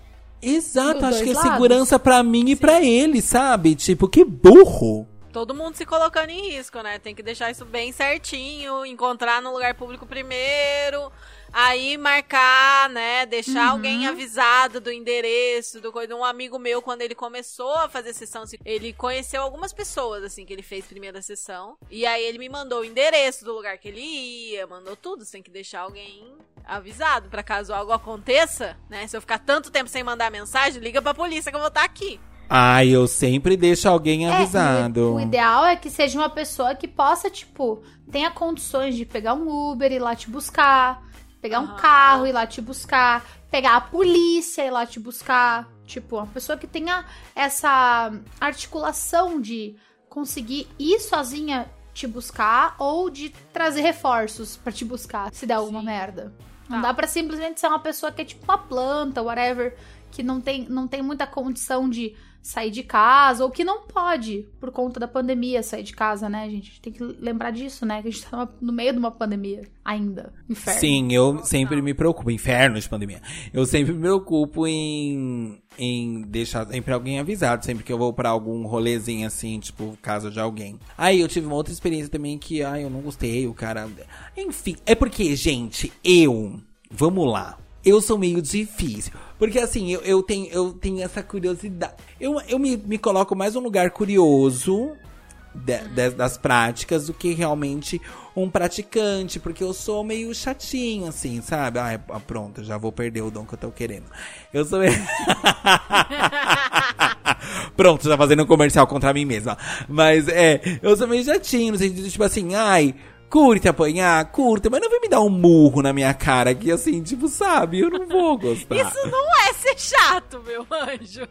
Exato, Dos acho que é lados. segurança pra mim e pra ele, sabe? Tipo, que burro. Todo mundo se colocando em risco, né? Tem que deixar isso bem certinho, encontrar no lugar público primeiro, aí marcar, né? Deixar Uhum. alguém avisado do endereço, do coisa. Um amigo meu, quando ele começou a fazer sessão, ele conheceu algumas pessoas, assim, que ele fez primeira sessão. E aí ele me mandou o endereço do lugar que ele ia, mandou tudo. Você tem que deixar alguém avisado pra caso algo aconteça, né? Se eu ficar tanto tempo sem mandar mensagem, liga pra polícia que eu vou estar aqui. Ai, eu sempre deixo alguém É, avisado. o, o ideal é que seja uma pessoa que possa, tipo, tenha condições de pegar um Uber e ir lá te buscar, pegar um Aham. carro e ir lá te buscar, pegar a polícia e ir lá te buscar. Tipo, uma pessoa que tenha essa articulação de conseguir ir sozinha te buscar ou de trazer reforços pra te buscar se der alguma Sim. merda. Não Tá. dá pra simplesmente ser uma pessoa que é tipo uma planta, whatever, que não tem, não tem muita condição de sair de casa, ou que não pode, por conta da pandemia, sair de casa, né, gente? A gente tem que lembrar disso, né? Que a gente tá no meio de uma pandemia ainda. Inferno. Sim, eu sempre me preocupo. Inferno de pandemia. Eu sempre me preocupo em, em deixar sempre alguém avisado. Sempre que eu vou pra algum rolezinho assim, tipo, casa de alguém. Aí eu tive uma outra experiência também que, ai, eu não gostei, o cara. Enfim, é porque, gente, eu. Vamos lá. Eu sou meio difícil. Porque assim, eu, eu, tenho, eu tenho essa curiosidade. Eu, eu me, me coloco mais num lugar curioso de- de- das práticas do que realmente um praticante, porque eu sou meio chatinho, assim, sabe? Ah, pronto, já vou perder o dom que eu tô querendo. Eu sou meio... [laughs] pronto, já fazendo um comercial contra mim mesma. Mas, é, eu sou meio chatinho, no sentido, tipo assim, ai... Curte apanhar, curta, mas não vem me dar um murro na minha cara que assim, tipo, sabe? Eu não vou gostar. Isso não é ser chato, meu anjo.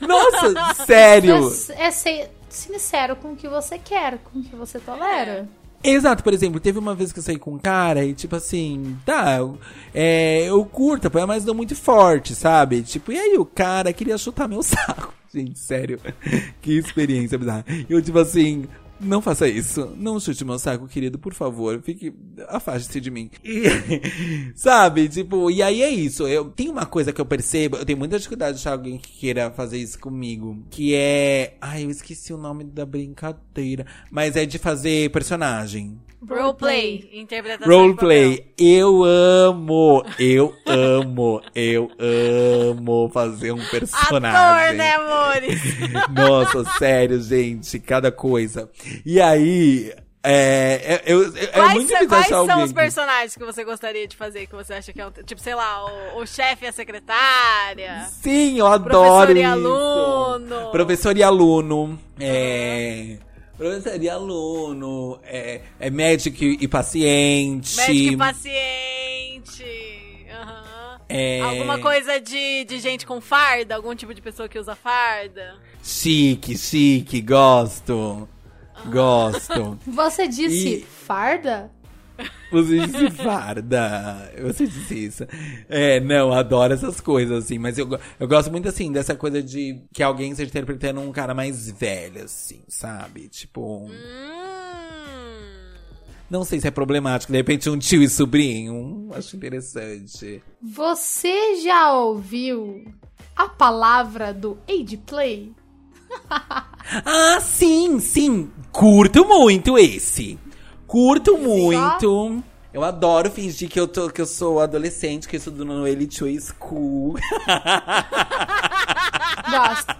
Nossa, sério. É, é ser sincero com o que você quer, com o que você tolera. Exato, por exemplo, teve uma vez que eu saí com um cara e, tipo assim, tá, eu, é, eu curto, apoiar, mas não muito forte, sabe? Tipo, e aí o cara queria chutar meu [laughs] saco. Gente, sério, [laughs] que experiência bizarra. Eu, tipo assim, não faça isso, não chute meu saco, querido, por favor, fique, afaste-se de mim. E, [laughs] sabe, tipo, e aí é isso, eu, tem uma coisa que eu percebo, eu tenho muita dificuldade de achar alguém que queira fazer isso comigo, que é, ai, eu esqueci o nome da brincadeira, mas é de fazer personagem. Roleplay, interpretação. Roleplay, eu amo, eu amo, eu amo fazer um personagem. Ator, né, amores? [laughs] Nossa, sério, gente, cada coisa. E aí, é, é, eu, é, é Quais, muito difícil quais são os personagens que você gostaria de fazer, que você acha que é um... Tipo, sei lá, o, o chefe e a secretária. Sim, eu adoro Professor e isso. aluno. Professor e aluno. É. Professor e aluno. É, é médico e paciente. Médico e paciente. Aham. É... Alguma coisa de, de gente com farda? Algum tipo de pessoa que usa farda? Chique, chique, gosto. Gosto. Você disse E- farda? Você disse farda. Você disse isso. É, não, adoro essas coisas, assim. Mas eu, eu gosto muito, assim, dessa coisa de que alguém esteja interpretando um cara mais velho, assim, sabe? Tipo. Hum. Não sei se é problemático. De repente, um tio e sobrinho. Acho interessante. Você já ouviu a palavra do age play? [laughs] Ah, sim, sim. Curto muito esse. Curto muito. Eu adoro fingir que eu, tô, que eu sou adolescente, que eu estudo no Elite Way School. [laughs] Gosto.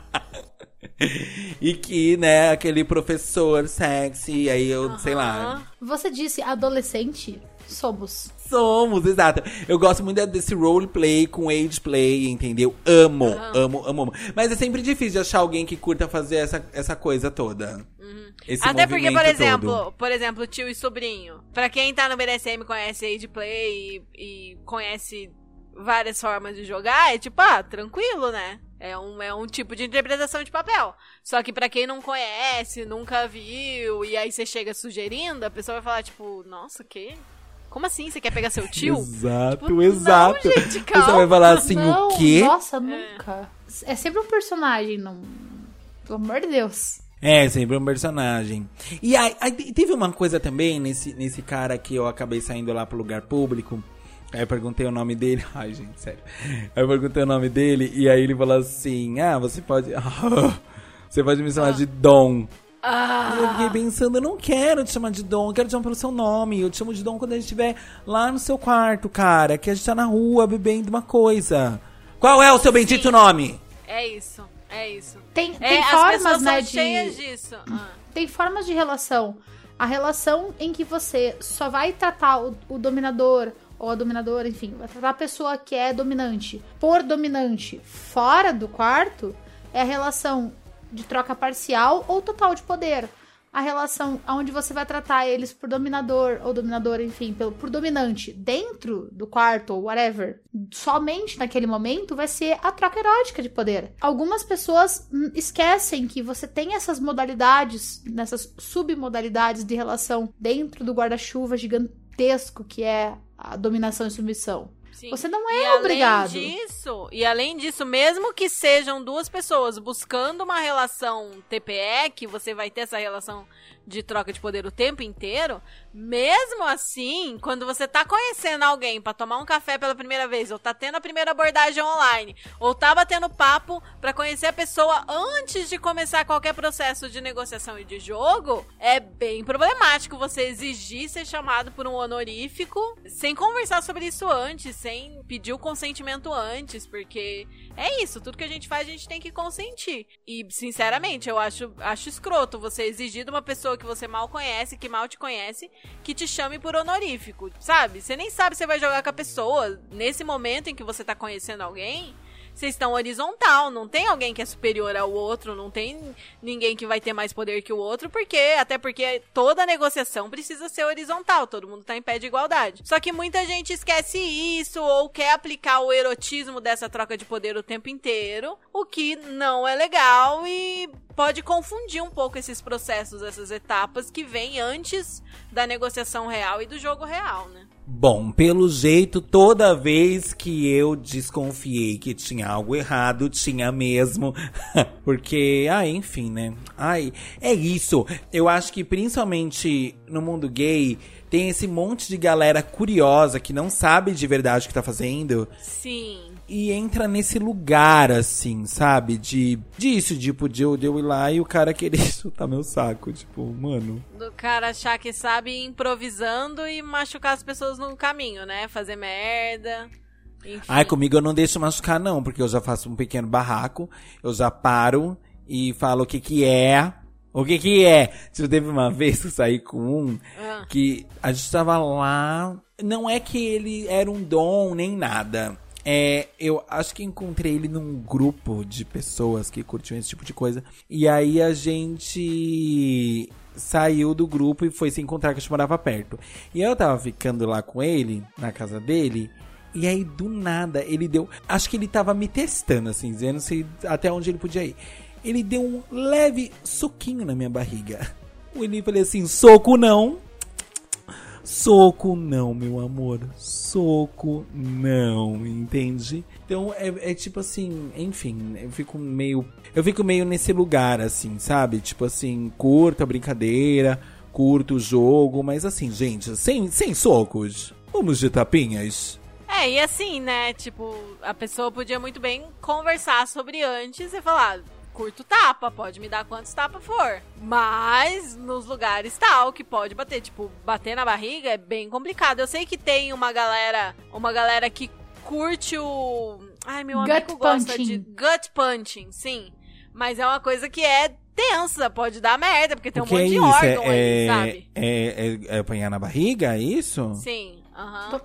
e que, né, aquele professor sexy, aí eu, sei lá. Você disse adolescente? Somos. Somos, exato. Eu gosto muito desse roleplay com age play, entendeu? Amo, amo, amo, amo. Mas é sempre difícil de achar alguém que curta fazer essa, essa coisa toda. Esse Até porque, por exemplo, todo. por exemplo, tio e sobrinho. Pra quem tá no BDSM conhece Age Play e, e conhece várias formas de jogar, é tipo, ah, tranquilo, né? É um, é um tipo de interpretação de papel. Só que pra quem não conhece, nunca viu, e aí você chega sugerindo, a pessoa vai falar, tipo, nossa, que? Como assim? Você quer pegar seu tio? Exato, Tipo, exato. Não, gente, Você vai falar assim, não, o quê? Nossa, nunca. É. sempre um personagem, não. Pelo amor de Deus. É, sempre um personagem. E aí, aí teve uma coisa também nesse, nesse cara que eu acabei saindo lá pro lugar público. Aí eu perguntei o nome dele. [laughs] Ai, gente, sério. Aí eu perguntei o nome dele e aí ele falou assim: Ah, você pode. [laughs] você pode me chamar de Dom. Ah, E eu fiquei pensando, eu não quero te chamar de Dom, eu quero te chamar pelo seu nome. Eu te chamo de Dom quando a gente estiver lá no seu quarto, cara. Que a gente tá na rua bebendo uma coisa. Qual é o seu bendito nome? é isso, é isso. Tem, É, tem as formas, pessoas né, são de. cheias disso. Ah. Tem formas de relação. A relação em que você só vai tratar o, o dominador ou a dominadora, enfim, vai tratar a pessoa que é dominante por dominante fora do quarto é a relação de troca parcial ou total de poder. A relação onde você vai tratar eles por dominador ou dominadora, enfim, pelo, por dominante dentro do quarto ou whatever, somente naquele momento vai ser a troca erótica de poder. Algumas pessoas hum, esquecem que você tem essas modalidades, nessas submodalidades de relação dentro do guarda-chuva gigantesco que é a dominação e submissão. Sim. Você não E é além obrigado. disso, e além disso, mesmo que sejam duas pessoas buscando uma relação TPE, que você vai ter essa relação de troca de poder o tempo inteiro, mesmo assim, quando você tá conhecendo alguém pra tomar um café pela primeira vez, ou tá tendo a primeira abordagem online, ou tá batendo papo pra conhecer a pessoa antes de começar qualquer processo de negociação e de jogo, é bem problemático você exigir ser chamado por um honorífico sem conversar sobre isso antes, sem pedir o consentimento antes, porque é isso, tudo que a gente faz a gente tem que consentir. E, sinceramente, eu acho, acho escroto você exigir de uma pessoa que você mal conhece, que mal te conhece, que te chame por honorífico, sabe? Você nem sabe se vai jogar com a pessoa. Nesse momento em que você tá conhecendo alguém, vocês estão horizontal, não tem alguém que é superior ao outro, não tem ninguém que vai ter mais poder que o outro, porque até porque toda negociação precisa ser horizontal, todo mundo tá em pé de igualdade. Só que muita gente esquece isso ou quer aplicar o erotismo dessa troca de poder o tempo inteiro, o que não é legal e pode confundir um pouco esses processos, essas etapas que vêm antes da negociação real e do jogo real, né? Bom, pelo jeito, toda vez que eu desconfiei que tinha algo errado, tinha mesmo. [laughs] Porque, ah, enfim, né? Ai, é isso. Eu acho que principalmente no mundo gay, tem esse monte de galera curiosa que não sabe de verdade o que tá fazendo. Sim. E entra nesse lugar, assim, sabe? De disso, tipo, de eu, de eu ir lá e o cara querer [laughs] chutar meu saco. Tipo, mano. Do cara achar que sabe improvisando e machucar as pessoas no caminho, né? Fazer merda. Enfim. Ai, comigo eu não deixo machucar, não, porque eu já faço um pequeno barraco, eu já paro e falo o que que é. O que que é? Tipo, teve uma [laughs] vez que eu saí com um Ah. que a gente tava lá. Não é que ele era um dom nem nada. É, eu acho que encontrei ele num grupo de pessoas que curtiam esse tipo de coisa. E aí a gente saiu do grupo e foi se encontrar que a gente morava perto. E eu tava ficando lá com ele, na casa dele. E aí, do nada, ele deu. Acho que ele tava me testando, assim, não sei até onde ele podia ir. Ele deu um leve soquinho na minha barriga. [laughs] O Eli falei assim: soco não. Soco não, meu amor. Soco não, entende? Então é, é tipo assim, enfim, eu fico meio. Eu fico meio nesse lugar, assim, sabe? Tipo assim, curto a brincadeira, curto o jogo, mas assim, gente, sem, sem socos. Vamos de tapinhas. É, e assim, né? Tipo, a pessoa podia muito bem conversar sobre antes e falar: curto tapa, pode me dar quantos tapas for. Mas nos lugares tal que pode bater, tipo, bater na barriga é bem complicado. Eu sei que tem uma galera, uma galera que curte o Ai, meu Gut amigo gosta punching. de gut punching, sim. Mas é uma coisa que é tensa, pode dar merda, porque tem o um monte é de órgão é, aí, é, sabe? é, é- é apanhar na barriga, é isso? Sim,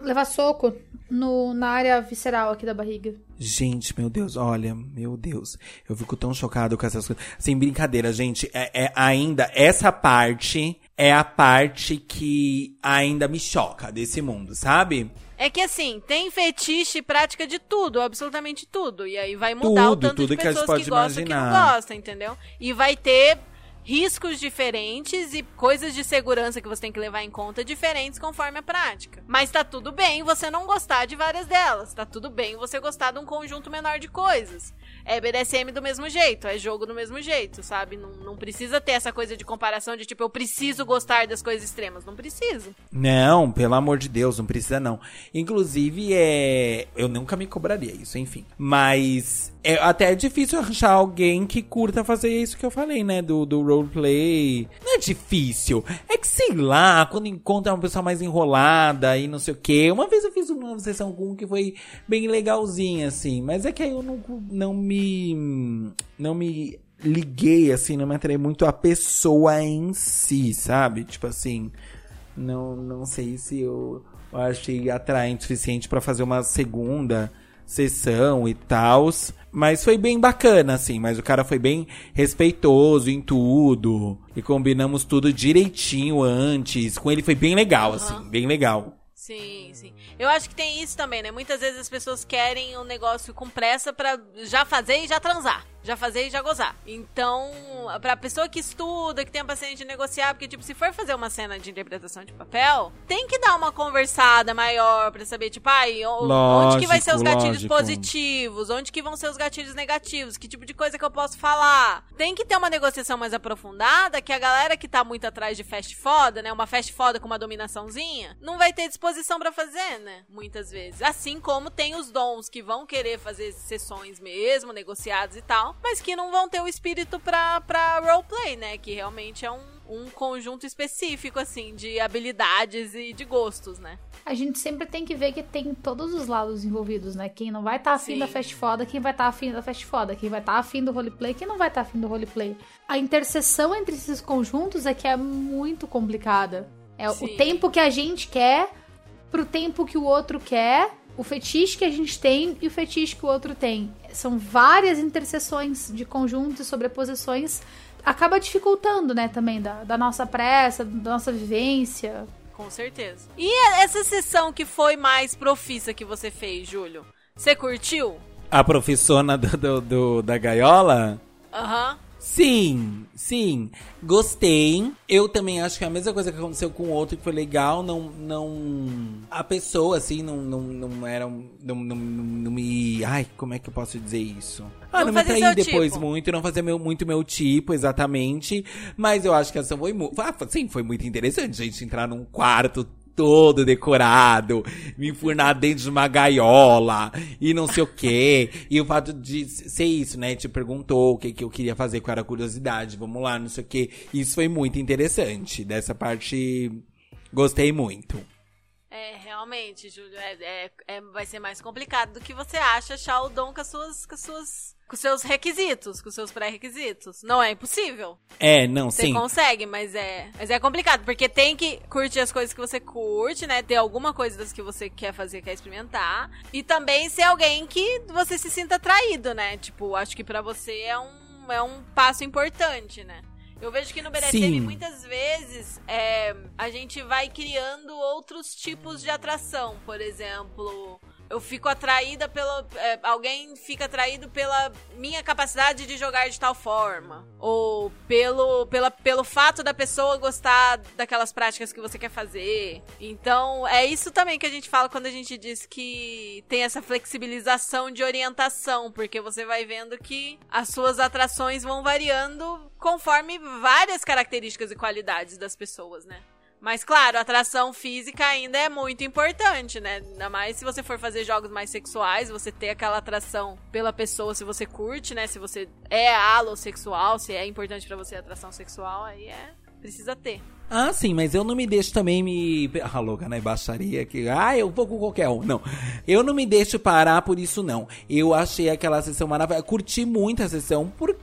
Levar soco no, na área visceral aqui da barriga. Gente, meu Deus, olha, meu Deus. Eu fico tão chocado com essas coisas. Sem brincadeira, gente, é, é ainda. Essa parte é a parte que ainda me choca desse mundo, sabe? É que assim, tem fetiche e prática de tudo, absolutamente tudo. E aí vai mudar o Tudo, tanto tudo de que a gente pessoas pode gostam e que não imaginar. gostam, entendeu? E vai ter riscos diferentes e coisas de segurança que você tem que levar em conta diferentes conforme a prática. Mas tá tudo bem você não gostar de várias delas. Tá tudo bem você gostar de um conjunto menor de coisas. É BDSM do mesmo jeito, é jogo do mesmo jeito, sabe? Não, não precisa ter essa coisa de comparação de tipo, eu preciso gostar das coisas extremas. Não preciso. Não, pelo amor de Deus, não precisa não. Inclusive, é. Eu nunca me cobraria isso, enfim. Mas. É, até é difícil achar alguém que curta fazer isso que eu falei, né? Do, do roleplay. Não é difícil. É que, sei lá, quando encontra uma pessoa mais enrolada e não sei o quê. Uma vez eu fiz uma sessão com um que foi bem legalzinha, assim. Mas é que aí eu não, não me. Não me liguei, assim, não me atraí muito a pessoa em si, sabe? Tipo assim. Não, não sei se eu, eu achei atraente o suficiente pra fazer uma segunda sessão e tal. Mas foi bem bacana, assim. Mas o cara foi bem respeitoso em tudo. E combinamos tudo direitinho antes. Com ele foi bem legal, assim. Bem legal. Sim, sim. Eu acho que tem isso também, né? Muitas vezes as pessoas querem um negócio com pressa pra já fazer e já transar. Já fazer e já gozar. Então, pra pessoa que estuda, que tem a paciência de negociar, porque, tipo, se for fazer uma cena de interpretação de papel, tem que dar uma conversada maior pra saber, tipo, ai, o- onde que vai ser os gatilhos lógico. positivos? Onde que vão ser os gatilhos negativos? Que tipo de coisa que eu posso falar? Tem que ter uma negociação mais aprofundada que a galera que tá muito atrás de fast foda, né? Uma fast foda com uma dominaçãozinha, não vai ter disposição pra fazer, né? Muitas vezes. Assim como tem os dons que vão querer fazer sessões mesmo, negociadas e tal, mas que não vão ter o espírito pra, pra roleplay, né? Que realmente é um, um conjunto específico, assim, de habilidades e de gostos, né? A gente sempre tem que ver que tem todos os lados envolvidos, né? Quem não vai estar afim Sim. da fast foda, quem vai estar afim da fast foda, quem vai estar afim do roleplay, quem não vai estar afim do roleplay. A interseção entre esses conjuntos é que é muito complicada. É o Sim. tempo que a gente quer pro tempo que o outro quer, o fetiche que a gente tem e o fetiche que o outro tem. São várias interseções de conjuntos e sobreposições. Acaba dificultando, né, também, da, da nossa pressa, da nossa vivência. Com certeza. E essa sessão que foi mais profissa que você fez, Júlio? Você curtiu? A professora do, do- do- da gaiola? Aham. Sim, sim. Gostei. Eu também acho que é a mesma coisa que aconteceu com o outro que foi legal. Não. não a pessoa, assim, não, não, não era. Não, não, não, me. Ai, como é que eu posso dizer isso? Ah, Não não, me seu depois tipo. muito, não fazia meu, muito meu tipo, exatamente. Mas eu acho que a ação foi muito. Ah, sim, foi muito interessante, gente, entrar num quarto todo decorado, me enfurnar dentro de uma gaiola e não sei o quê. E o fato de ser isso, né? Te perguntou o que, que eu queria fazer, qual era a curiosidade, vamos lá, não sei o quê. Isso foi muito interessante. Dessa parte, gostei muito. É, realmente, Júlio, é, é- é- vai ser mais complicado do que você acha achar o dom com as suas, com as suas, com seus requisitos, com seus pré-requisitos. Não é impossível. É, não, Você sim. consegue, mas é, mas é complicado, porque tem que curtir as coisas que você curte, né? Ter alguma coisa das que você quer fazer, quer experimentar. E também ser alguém que você se sinta atraído, né? Tipo, acho que pra você é um, é um passo importante, né? Eu vejo que no BDSM, muitas vezes, é, a gente vai criando outros tipos de atração. Por exemplo, eu fico atraída pelo. é, alguém fica atraído pela minha capacidade de jogar de tal forma. Ou pelo, pela, pelo fato da pessoa gostar daquelas práticas que você quer fazer. Então, é isso também que a gente fala quando a gente diz que tem essa flexibilização de orientação, porque você vai vendo que as suas atrações vão variando conforme várias características e qualidades das pessoas, né? Mas claro, a atração física ainda é muito importante, né? Ainda mais se você for fazer jogos mais sexuais, você ter aquela atração pela pessoa, se você curte, né? Se você é alossexual, se é importante pra você a atração sexual, aí é. Precisa ter. Ah, sim, mas eu não me deixo também me. Ah, louca, né? Baixaria que. Ah, eu vou com qualquer um. Não. Eu não me deixo parar por isso, não. Eu achei aquela sessão maravilhosa. Curti muito a sessão por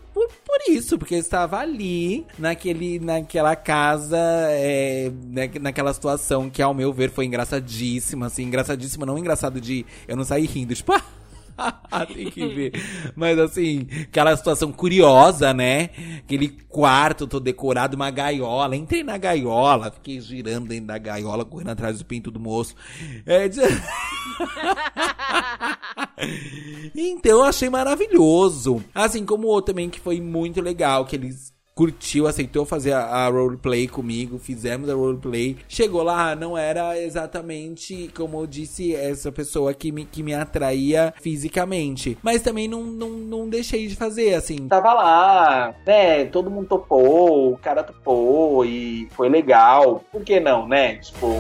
isso, porque eu estava ali, naquele, naquela casa, é, na- naquela situação que, ao meu ver, foi engraçadíssima, assim, engraçadíssima, não engraçado de eu não sair rindo, tipo, [laughs] [laughs] tem que ver. Mas assim, aquela situação curiosa, né? Aquele quarto todo decorado, uma gaiola. Entrei na gaiola, fiquei girando dentro da gaiola, correndo atrás do pinto do moço. É, de- [laughs] então eu achei maravilhoso. Assim como o outro também que foi muito legal, que eles curtiu, aceitou fazer a, a roleplay comigo, fizemos a roleplay. Chegou lá, não era exatamente, como eu disse, essa pessoa que me, que me atraía fisicamente. Mas também não, não, não deixei de fazer, assim. Tava lá, né? Todo mundo topou, o cara topou e foi legal. Por que não, né? Tipo,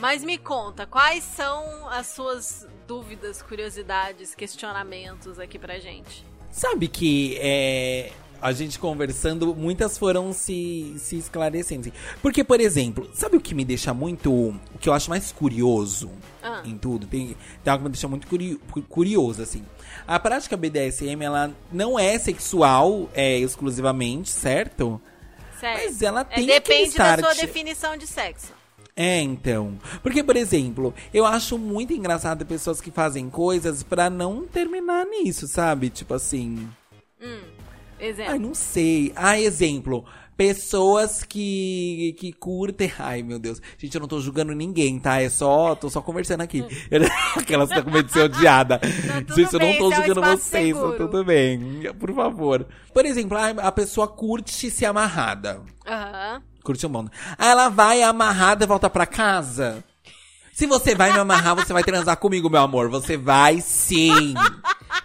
Mas me conta, quais são as suas dúvidas, curiosidades, questionamentos aqui pra gente? Sabe que é, a gente conversando, muitas foram se, se esclarecendo. Porque, por exemplo, sabe o que me deixa muito. O que eu acho mais curioso Ah. em tudo? Tem, tem algo que me deixa muito curi- curioso, assim. A prática BDSM, ela não é sexual é, exclusivamente, certo? Certo. Mas ela É, tem aquele depende da sua definição de sexo. É, então. Porque, por exemplo, eu acho muito engraçado pessoas que fazem coisas pra não terminar nisso, sabe? Tipo assim. Hum, exemplo. Ai, não sei. Ah, exemplo. Pessoas que, que curtem. Ai, meu Deus. Gente, eu não tô julgando ninguém, tá? É só. Tô só conversando aqui. [laughs] Aquelas que tá com medo de ser odiada. tudo [laughs] Gente, eu não tô é um julgando espaço vocês, tá tudo bem. Por favor. Por exemplo, a pessoa curte ser amarrada. Aham. Curte um mundo. Aí ela vai amarrada e volta pra casa. Se você vai me amarrar, você vai transar comigo, meu amor. Você vai sim.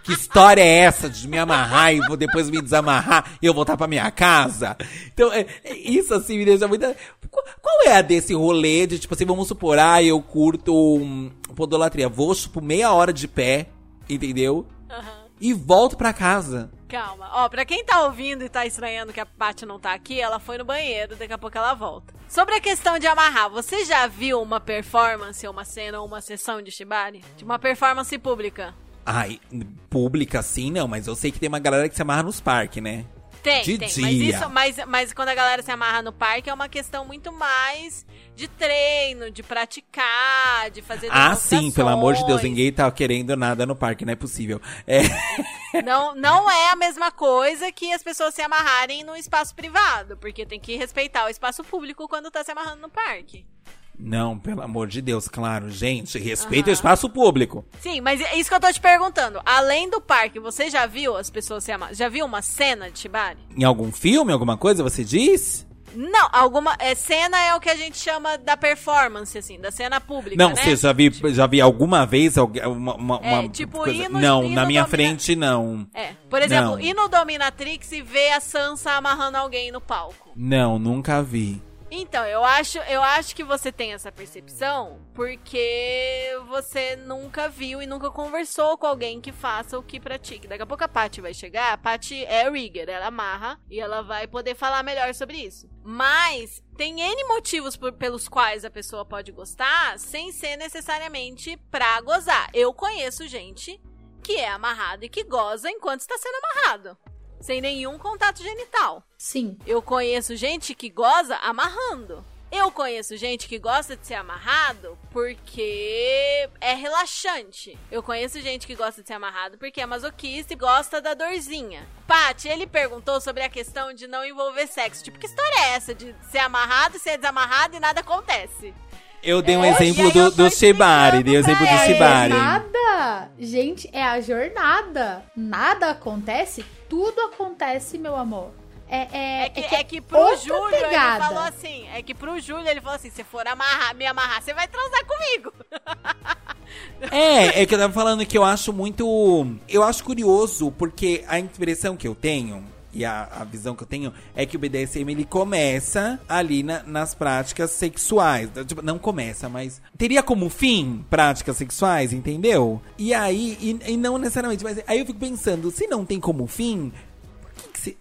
Que história é essa de me amarrar e vou depois me desamarrar e eu voltar pra minha casa? Então, é- é- isso assim me deixa muito. Qu- Qual é a desse rolê de, tipo assim, vamos supor, ah, eu curto um, podolatria. Vou, tipo, meia hora de pé, entendeu? Aham. E volto pra casa. Calma. Ó, pra quem tá ouvindo e tá estranhando que a Paty não tá aqui, ela foi no banheiro, daqui a pouco ela volta. Sobre a questão de amarrar, você já viu uma performance, uma cena ou uma sessão de Shibari? De uma performance pública? Ai, pública assim não, mas eu sei que tem uma galera que se amarra nos parques, né? Tem, De tem. Mas, dia. isso, mas, mas quando a galera se amarra no parque é uma questão muito mais de treino, de praticar, de fazer Ah, sim, pelo amor de Deus, ninguém tá querendo nada no parque, não é possível. É, [laughs] Não, não é a mesma coisa que as pessoas se amarrarem no espaço privado, porque tem que respeitar o espaço público quando tá se amarrando no parque. Não, pelo amor de Deus, claro, gente, respeita Aham. o espaço público. Sim, mas é isso que eu tô te perguntando. Além do parque, você já viu as pessoas se amarrando? Já viu uma cena de Shibari? Em algum filme, alguma coisa, você diz? Não, alguma. É, cena é o que a gente chama da performance, assim, da cena pública. não, né? você já vi, já vi alguma vez uma, uma, É, uma tipo, coisa... ir no- Não, ir na minha domina- frente, não. É. Por exemplo, Não. ir no Dominatrix e ver a Sansa amarrando alguém no palco. Não, nunca vi. Então, eu acho, eu acho que você tem essa percepção porque você nunca viu e nunca conversou com alguém que faça o que pratique. Daqui a pouco a Paty vai chegar, a Paty é rigger, ela amarra e ela vai poder falar melhor sobre isso. Mas tem N motivos por- pelos quais a pessoa pode gostar sem ser necessariamente pra gozar. Eu conheço gente que é amarrado e que goza enquanto está sendo amarrado. Sem nenhum contato genital. Sim. Eu conheço gente que goza amarrando. Eu conheço gente que gosta de ser amarrado porque é relaxante. Eu conheço gente que gosta de ser amarrado porque é masoquista e gosta da dorzinha. Paty, ele perguntou sobre a questão de não envolver sexo. Tipo, que história é essa de ser amarrado, ser desamarrado e nada acontece? Eu dei um É, exemplo do, do Shibari, dei o exemplo do pra É Shibari. jornada. Gente, é a jornada. Nada acontece, tudo acontece, meu amor. É, é, É que, é que é que pro Júlio pegada. ele falou assim. É que pro Júlio ele falou assim: se for amarrar, me amarrar, você vai transar comigo. [laughs] É, é que eu tava falando que eu acho muito. Eu acho curioso, porque a impressão que eu tenho. E a, a visão que eu tenho é que o BDSM ele começa ali na- nas práticas sexuais. Tipo, não começa, mas teria como fim práticas sexuais, entendeu? E aí, e, e não necessariamente, mas aí eu fico pensando, se não tem como fim, você.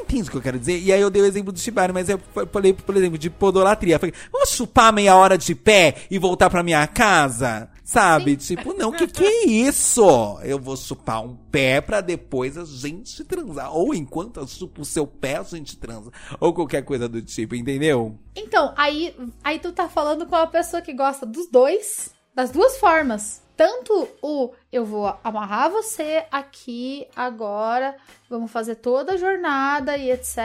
Entende o que eu quero dizer? E aí eu dei o exemplo do Shibari, mas eu fa- falei, por exemplo, de podolatria. Falei, vou chupar meia hora de pé e voltar pra minha casa? Sabe? Tipo, não, que que é isso? Eu vou chupar um pé pra depois a gente transar. Ou enquanto eu chupo o seu pé, a gente transa. Ou qualquer coisa do tipo, entendeu? Então, aí, aí tu tá falando com uma pessoa que gosta dos dois, das duas formas. Tanto o eu vou amarrar você aqui agora, vamos fazer toda a jornada e etc.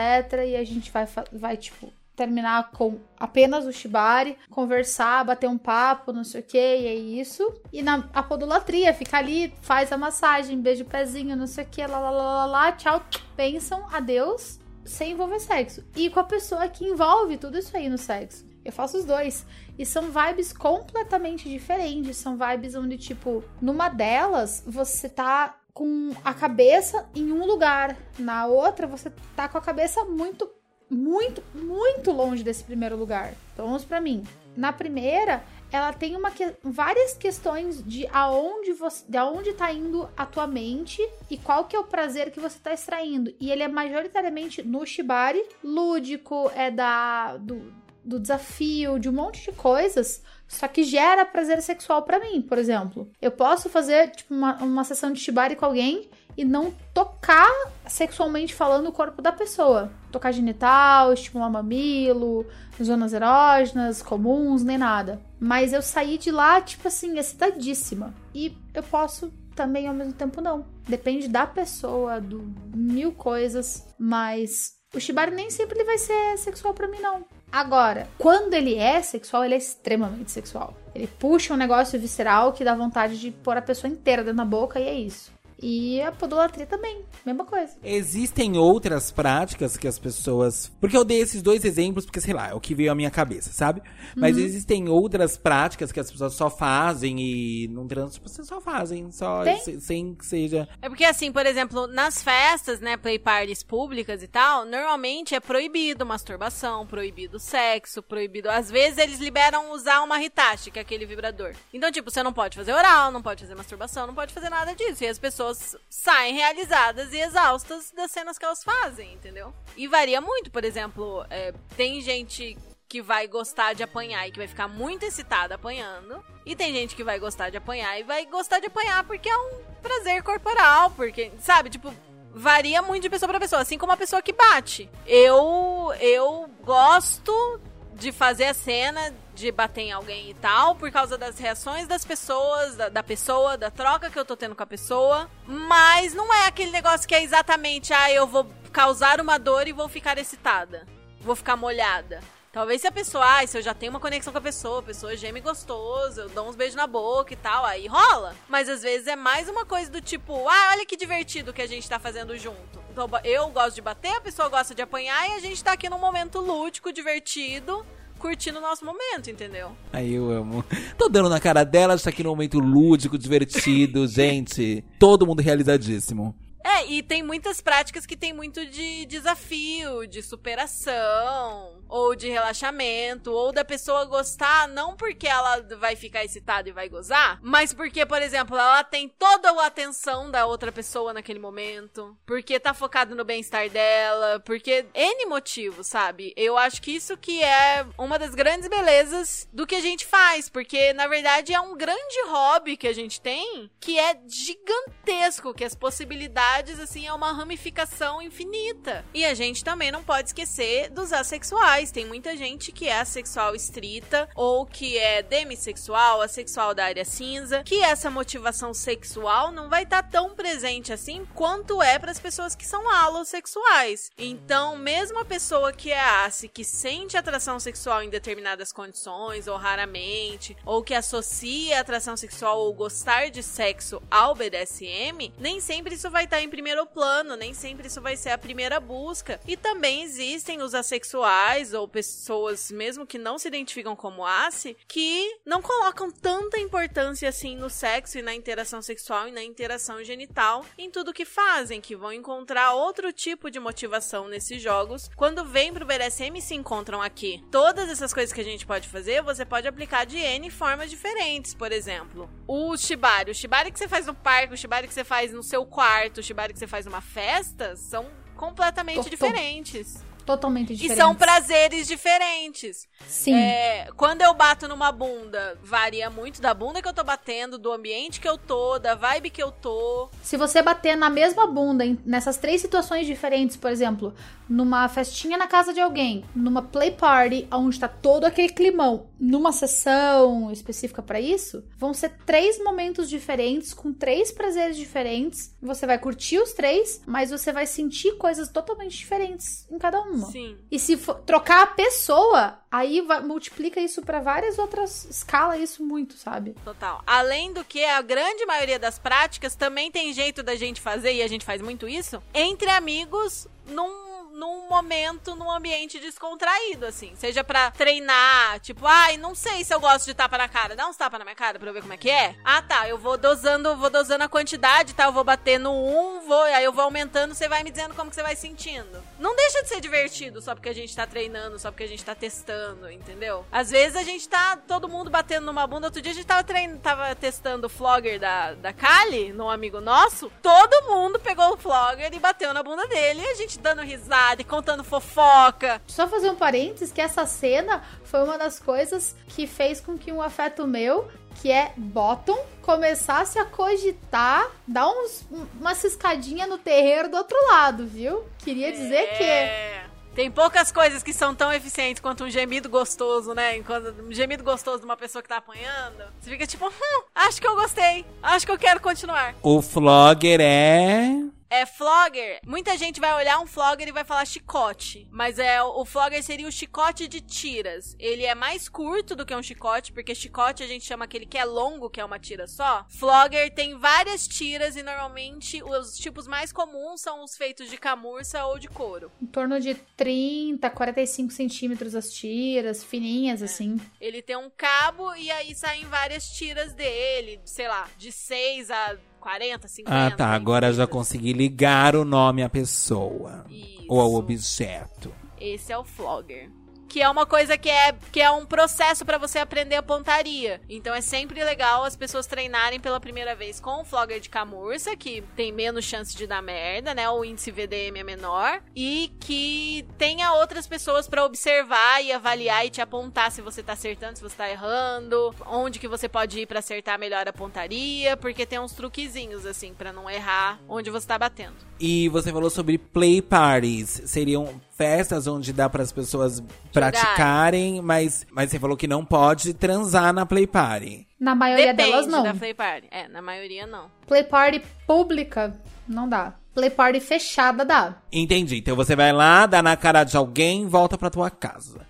E a gente vai, vai tipo, terminar com apenas o shibari, conversar, bater um papo, não sei o que, e é isso. E na podolatria, fica ali, faz a massagem, beija o pezinho, não sei o que, lá, lá, lá, lá, tchau, pensam, adeus, sem envolver sexo. E com a pessoa que envolve tudo isso aí no sexo. Eu faço os dois. E são vibes completamente diferentes. São vibes onde, tipo, numa delas, você tá com a cabeça em um lugar. Na outra, você tá com a cabeça muito, muito, muito longe desse primeiro lugar. Então, vamos pra mim. Na primeira, ela tem uma que- várias questões de aonde você, de aonde tá indo a tua mente e qual que é o prazer que você tá extraindo. E ele é majoritariamente no shibari, lúdico, é da do, do desafio, de um monte de coisas, só que gera prazer sexual pra mim, por exemplo. Eu posso fazer tipo uma, uma sessão de shibari com alguém e não tocar sexualmente falando o corpo da pessoa. Tocar genital, estimular mamilo, zonas erógenas, comuns, nem nada. Mas eu saí de lá, tipo assim, excitadíssima. E eu posso também ao mesmo tempo não. Depende da pessoa, do mil coisas, mas o shibari nem sempre ele vai ser sexual pra mim não. Agora, quando ele é sexual, ele é extremamente sexual. Ele puxa um negócio visceral que dá vontade de pôr a pessoa inteira dentro da boca e é isso. E a podolatria também, mesma coisa. Existem outras práticas que as pessoas. Porque eu dei esses dois exemplos, porque, sei lá, é o que veio à minha cabeça, sabe? Mas existem outras práticas que as pessoas só fazem e não transam, tipo, vocês só fazem, só se- sem que seja. É porque, assim, por exemplo, nas festas, né, play parties públicas e tal, normalmente é proibido masturbação, proibido sexo, proibido. Às vezes eles liberam usar uma Hitachi, que é aquele vibrador. Então, tipo, você não pode fazer oral, não pode fazer masturbação, não pode fazer nada disso. E as pessoas saem realizadas e exaustas das cenas que elas fazem, entendeu? E varia muito, por exemplo, é, tem gente que vai gostar de apanhar e que vai ficar muito excitada apanhando. E tem gente que vai gostar de apanhar e vai gostar de apanhar porque é um prazer corporal, porque, sabe, tipo, varia muito de pessoa pra pessoa, assim como a pessoa que bate. Eu eu gosto de fazer a cena de bater em alguém e tal, por causa das reações das pessoas, da, da pessoa, da troca que eu tô tendo com a pessoa. Mas não é aquele negócio que é exatamente, ah, eu vou causar uma dor e vou ficar excitada. Vou ficar molhada. Talvez se a pessoa, ah, se eu já tenho uma conexão com a pessoa, a pessoa geme gostoso, eu dou uns beijos na boca e tal, aí rola. Mas às vezes é mais uma coisa do tipo, ah, olha que divertido que a gente tá fazendo junto. Então eu gosto de bater, a pessoa gosta de apanhar e a gente tá aqui num momento lúdico, divertido, curtindo o nosso momento, entendeu? Aí eu amo. Tô dando na cara dela, está aqui num momento lúdico, divertido, [laughs] gente. Todo mundo realizadíssimo. É, e tem muitas práticas que tem muito de desafio, de superação, ou de relaxamento, ou da pessoa gostar não porque ela vai ficar excitada e vai gozar, mas porque, por exemplo, ela tem toda a atenção da outra pessoa naquele momento, porque tá focado no bem-estar dela, porque N motivos, sabe? Eu acho que isso que é uma das grandes belezas do que a gente faz, porque na verdade é um grande hobby que a gente tem, que é gigantesco, que as possibilidades sexualidades, assim, é uma ramificação infinita. E a gente também não pode esquecer dos assexuais. Tem muita gente que é assexual estrita ou que é demissexual, assexual da área cinza, que essa motivação sexual não vai estar tá tão presente assim quanto é para as pessoas que são alossexuais. Então, mesmo a pessoa que é asse, que sente atração sexual em determinadas condições ou raramente, ou que associa atração sexual ou gostar de sexo ao BDSM, nem sempre isso vai estar tá em primeiro plano, nem sempre isso vai ser a primeira busca. E também existem os assexuais ou pessoas mesmo que não se identificam como asse, que não colocam tanta importância assim no sexo e na interação sexual e na interação genital em tudo que fazem, que vão encontrar outro tipo de motivação nesses jogos. Quando vêm pro BDSM se encontram aqui. Todas essas coisas que a gente pode fazer, você pode aplicar de N formas diferentes, por exemplo. O shibari, o shibari que você faz no parque, o shibari que você faz no seu quarto, shibari que você faz numa festa, são completamente Tô- diferentes. Totalmente E diferente. são prazeres diferentes. Sim. É, quando eu bato numa bunda, varia muito da bunda que eu tô batendo, do ambiente que eu tô, da vibe que eu tô. Se você bater na mesma bunda nessas três situações diferentes, por exemplo, numa festinha na casa de alguém, numa play party, onde tá todo aquele climão, numa sessão específica pra isso, vão ser três momentos diferentes, com três prazeres diferentes. Você vai curtir os três, mas você vai sentir coisas totalmente diferentes em cada Sim. E se for trocar a pessoa, aí vai- multiplica isso pra várias outras, escala isso muito, sabe? Total. Além do que, a grande maioria das práticas também tem jeito da gente fazer, e a gente faz muito isso, entre amigos num. Num momento, num ambiente descontraído, assim. Seja pra treinar, tipo, ai, não sei se eu gosto de tapa na cara. Dá uns tapa na minha cara pra eu ver como é que é. Ah, tá, eu vou dosando, vou dosando a quantidade, tá? Eu vou bater no 1, vou, aí eu vou aumentando, você vai me dizendo como que você vai sentindo. Não deixa de ser divertido só porque a gente tá treinando, só porque a gente tá testando, entendeu? Às vezes a gente tá todo mundo batendo numa bunda. Outro dia a gente tava, trein... tava testando o flogger da, da Kali, num amigo nosso. Todo mundo pegou o flogger e bateu na bunda dele. E a gente dando risada e contando fofoca. Só fazer um parênteses que essa cena foi uma das coisas que fez com que um afeto meu, que é Bottom, começasse a cogitar, dar uns, uma ciscadinha no terreiro do outro lado, viu? Queria dizer que É. Tem poucas coisas que são tão eficientes quanto um gemido gostoso, né? Enquanto um gemido gostoso de uma pessoa que tá apanhando. Você fica tipo, hum, acho que eu gostei. Acho que eu quero continuar. O flogger é. É flogger. Muita gente vai olhar um flogger e vai falar chicote. Mas é o flogger seria o chicote de tiras. Ele é mais curto do que um chicote, porque chicote a gente chama aquele que é longo, que é uma tira só. Flogger tem várias tiras e normalmente os tipos mais comuns são os feitos de camurça ou de couro. em torno de 30, 45 centímetros as tiras, fininhas assim. Ele tem um cabo e aí saem várias tiras dele, sei lá, de 6 a 40, 50. Ah, tá. Agora já consegui ligar o nome à pessoa. Isso. Ou ao objeto. Esse é o flogger. Que é uma coisa que é, que é um processo pra você aprender a pontaria. Então é sempre legal as pessoas treinarem pela primeira vez com o flogger de camurça, que tem menos chance de dar merda, né? O índice VDM é menor. E que tenha outras pessoas pra observar e avaliar e te apontar se você tá acertando, se você tá errando, onde que você pode ir pra acertar melhor a pontaria, porque tem uns truquezinhos assim pra não errar onde você tá batendo. E você falou sobre play parties. Seriam festas onde dá para as pessoas praticarem, mas, mas você falou que não pode transar na play party. Na maioria Depende delas não. da play party. É, na maioria não. Play party pública não dá. Play party fechada dá. Entendi. Então você vai lá, dá na cara de alguém e volta pra tua casa.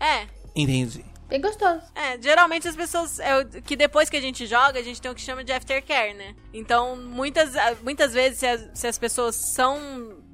É, Entendi. Bem gostoso. é, geralmente as pessoas. É, o- que depois que a gente joga, a gente tem o que chama de aftercare, né? Então, muitas, muitas vezes, se as, se as pessoas são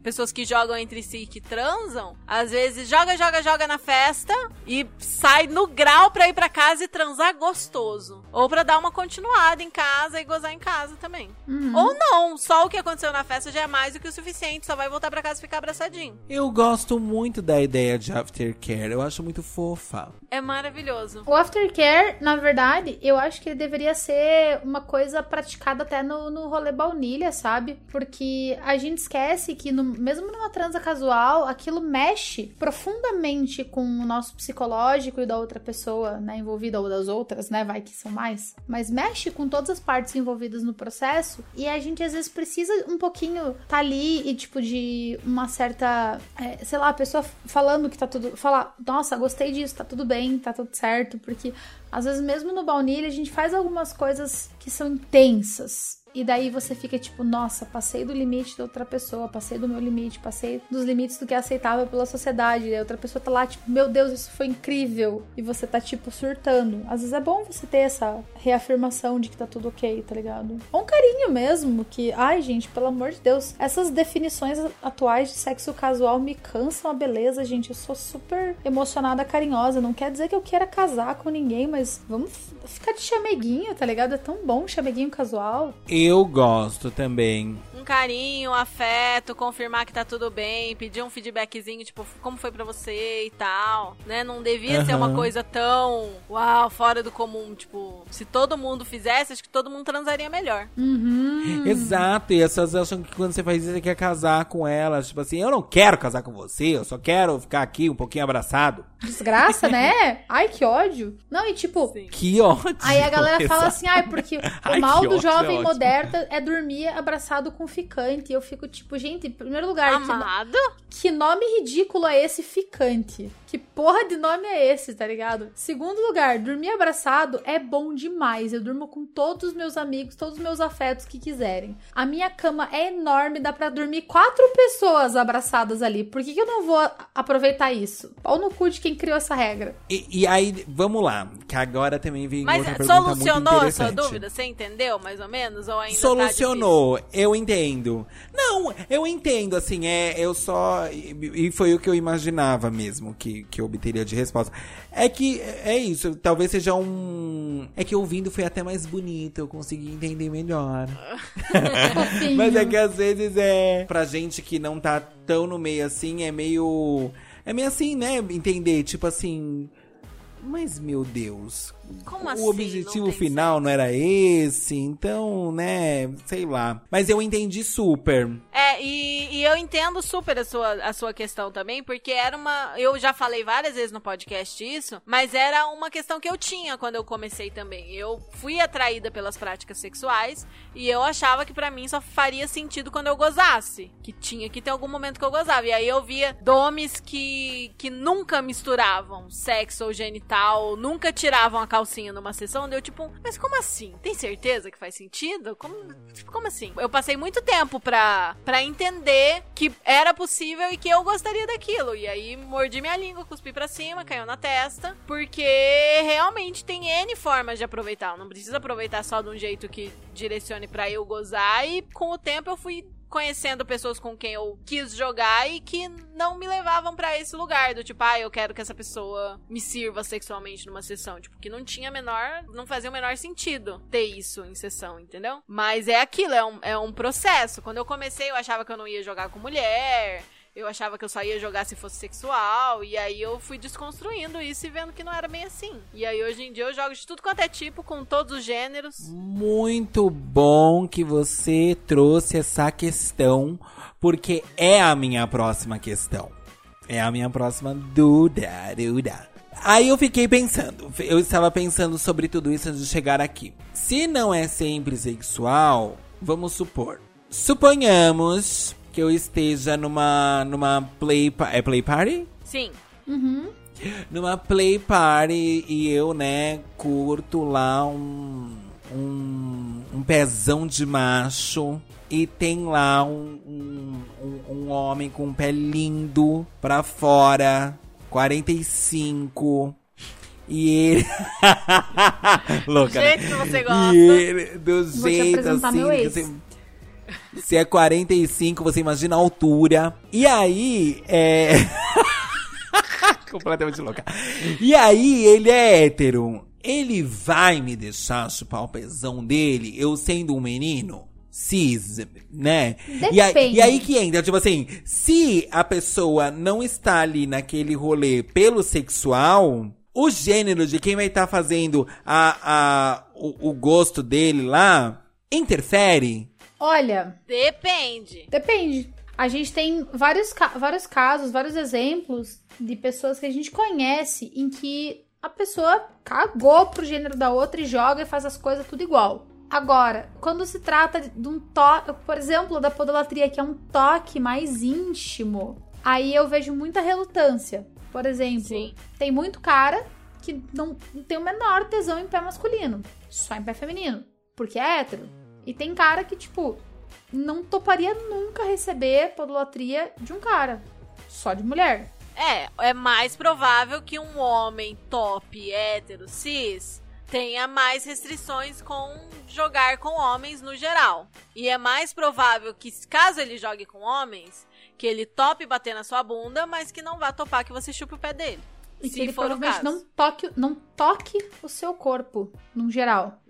pessoas que jogam entre si e que transam, às vezes joga, joga, joga na festa e sai no grau pra ir pra casa e transar gostoso. Ou pra dar uma continuada em casa e gozar em casa também. Ou não, só o que aconteceu na festa já é mais do que o suficiente, só vai voltar pra casa e ficar abraçadinho. Eu gosto muito da ideia de aftercare. Eu acho muito fofa. É maravilhoso. O aftercare, na verdade, eu acho que ele deveria ser uma coisa praticada até no, no rolê baunilha, sabe? Porque a gente esquece que no, mesmo numa transa casual, aquilo mexe profundamente com o nosso psicológico e da outra pessoa, né, envolvida ou das outras, né, vai que são mais, mas mexe com todas as partes envolvidas no processo e a gente às vezes precisa um pouquinho tá ali e tipo de uma certa, é, sei lá, a pessoa falando que tá tudo, falar, nossa, gostei disso, tá tudo bem, tá tudo certo, porque às vezes mesmo no baunilha a gente faz algumas coisas que são intensas e daí você fica tipo, nossa, passei do limite da outra pessoa, passei do meu limite, passei dos limites do que é aceitável pela sociedade. E a outra pessoa tá lá, tipo, meu Deus, isso foi incrível. E você tá, tipo, surtando. Às vezes é bom você ter essa reafirmação de que tá tudo ok, tá ligado? Ou um carinho mesmo, que, ai, gente, pelo amor de Deus, essas definições atuais de sexo casual me cansam a beleza, gente. Eu sou super emocionada, carinhosa. Não quer dizer que eu queira casar com ninguém, mas vamos ficar de chameguinho, tá ligado? É tão bom chameguinho casual. Eu gosto também. Um carinho, afeto, confirmar que tá tudo bem, pedir um feedbackzinho, tipo, como foi pra você e tal, né? Não devia ser uma coisa tão, uau, fora do comum, tipo, se todo mundo fizesse, acho que todo mundo transaria melhor. Exato, e as pessoas acham que quando você faz isso, você quer casar com elas. Tipo assim, eu não quero casar com você, eu só quero ficar aqui um pouquinho abraçado. Desgraça, né? Ai, que ódio. Não, e tipo, Sim. Que ódio. Aí a galera fala assim, ai, porque o mal do ótimo, jovem é moderno é dormir abraçado com ficante. E eu fico tipo, gente, em primeiro lugar, que, no- Amado? que nome ridículo é esse ficante? Que porra de nome é esse, tá ligado? Segundo lugar, dormir abraçado é bom demais. Eu durmo com todos os meus amigos, todos os meus afetos que quiserem. A minha cama é enorme, dá pra dormir quatro pessoas abraçadas ali. Por que, que eu não vou aproveitar isso? Pau no cu de quem criou essa regra. E, e aí, vamos lá, que agora também vem Mas outra pergunta muito solucionou a sua interessante. dúvida? Você entendeu, mais ou menos? Ou ainda Solucionou, eu entendo. Não, eu entendo, assim, é, eu só. E, e foi o que eu imaginava mesmo que, que eu obteria de resposta. É que é isso, talvez seja um. É que ouvindo foi até mais bonito, eu consegui entender melhor. [laughs] Mas é que às vezes é. Pra gente que não tá tão no meio assim, é meio. É meio assim, né? Entender, tipo assim. Mas, meu Deus. Como o assim? objetivo Não tem final não era esse, então, né? Sei lá. Mas eu entendi super. É, e, e eu entendo super a sua, a sua questão também, porque era uma. Eu já falei várias vezes no podcast isso, mas era uma questão que eu tinha quando eu comecei também. Eu fui atraída pelas práticas sexuais e eu achava que pra mim só faria sentido quando eu gozasse. Que tinha que ter algum momento que eu gozava. E aí eu via domes que, que nunca misturavam sexo ou genital, nunca tiravam a calcinha numa sessão. Deu tipo, mas como assim? Tem certeza que faz sentido? Como, tipo, como assim? Eu passei muito tempo pra, pra entender que era possível e que eu gostaria daquilo. E aí mordi minha língua, cuspi pra cima, caiu na testa. Porque realmente tem N formas de aproveitar. Não precisa aproveitar só de um jeito que direcione pra eu gozar. E com o tempo eu fui conhecendo pessoas com quem eu quis jogar e que não me levavam pra esse lugar do tipo, ah, eu quero que essa pessoa me sirva sexualmente numa sessão, tipo, que não tinha menor, não fazia o menor sentido ter isso em sessão, entendeu? Mas é aquilo, é um, é um processo. Quando eu comecei, eu achava que eu não ia jogar com mulher, eu achava que eu só ia jogar se fosse sexual, e aí eu fui desconstruindo isso e vendo que não era bem assim. E aí hoje em dia eu jogo de tudo quanto é tipo, com todos os gêneros. Muito bom que você trouxe essa questão, porque é a minha próxima questão. É a minha próxima dúvida, dúvida. Aí eu fiquei pensando, eu estava pensando sobre tudo isso antes de chegar aqui. Se não é sempre sexual, vamos supor. Suponhamos que eu esteja numa numa play é play party? Sim. numa play party e eu, né, curto lá um, um, um pezão de macho. E tem lá um, um, um- um homem com um pé lindo pra fora, 45. E ele. [laughs] Louca, né? jeito que você gosta. E ele, do Vou te jeito apresentar assim. meu que ex. você- se é 45, você imagina a altura. E aí, é. [laughs] Completamente louca. E aí, ele é hétero. Ele vai me deixar chupar o pezão dele, eu sendo um menino? Cis, né? E aí, Depende. e aí que entra, tipo assim, se a pessoa não está ali naquele rolê pelo sexual, o gênero de quem vai estar fazendo a, a, o, o gosto dele lá interfere. Olha, Depende. depende. A gente tem vários, vários casos, vários exemplos de pessoas que a gente conhece em que a pessoa cagou pro gênero da outra e joga e faz as coisas tudo igual. Agora, quando se trata de um toque, por exemplo, da podolatria, que é um toque mais íntimo, aí eu vejo muita relutância. Por exemplo, Sim. tem muito cara que não, não tem o menor tesão em pé masculino, só em pé feminino, porque é hétero. E tem cara que, tipo, não toparia nunca receber podolatria de um cara, só de mulher. É, é mais provável que um homem top, hétero, cis, tenha mais restrições com jogar com homens no geral. E é mais provável que, caso ele jogue com homens, que ele tope bater na sua bunda, mas que não vá topar que você chupe o pé dele. E que se ele for o provavelmente caso. não toque, não toque o seu corpo, num geral.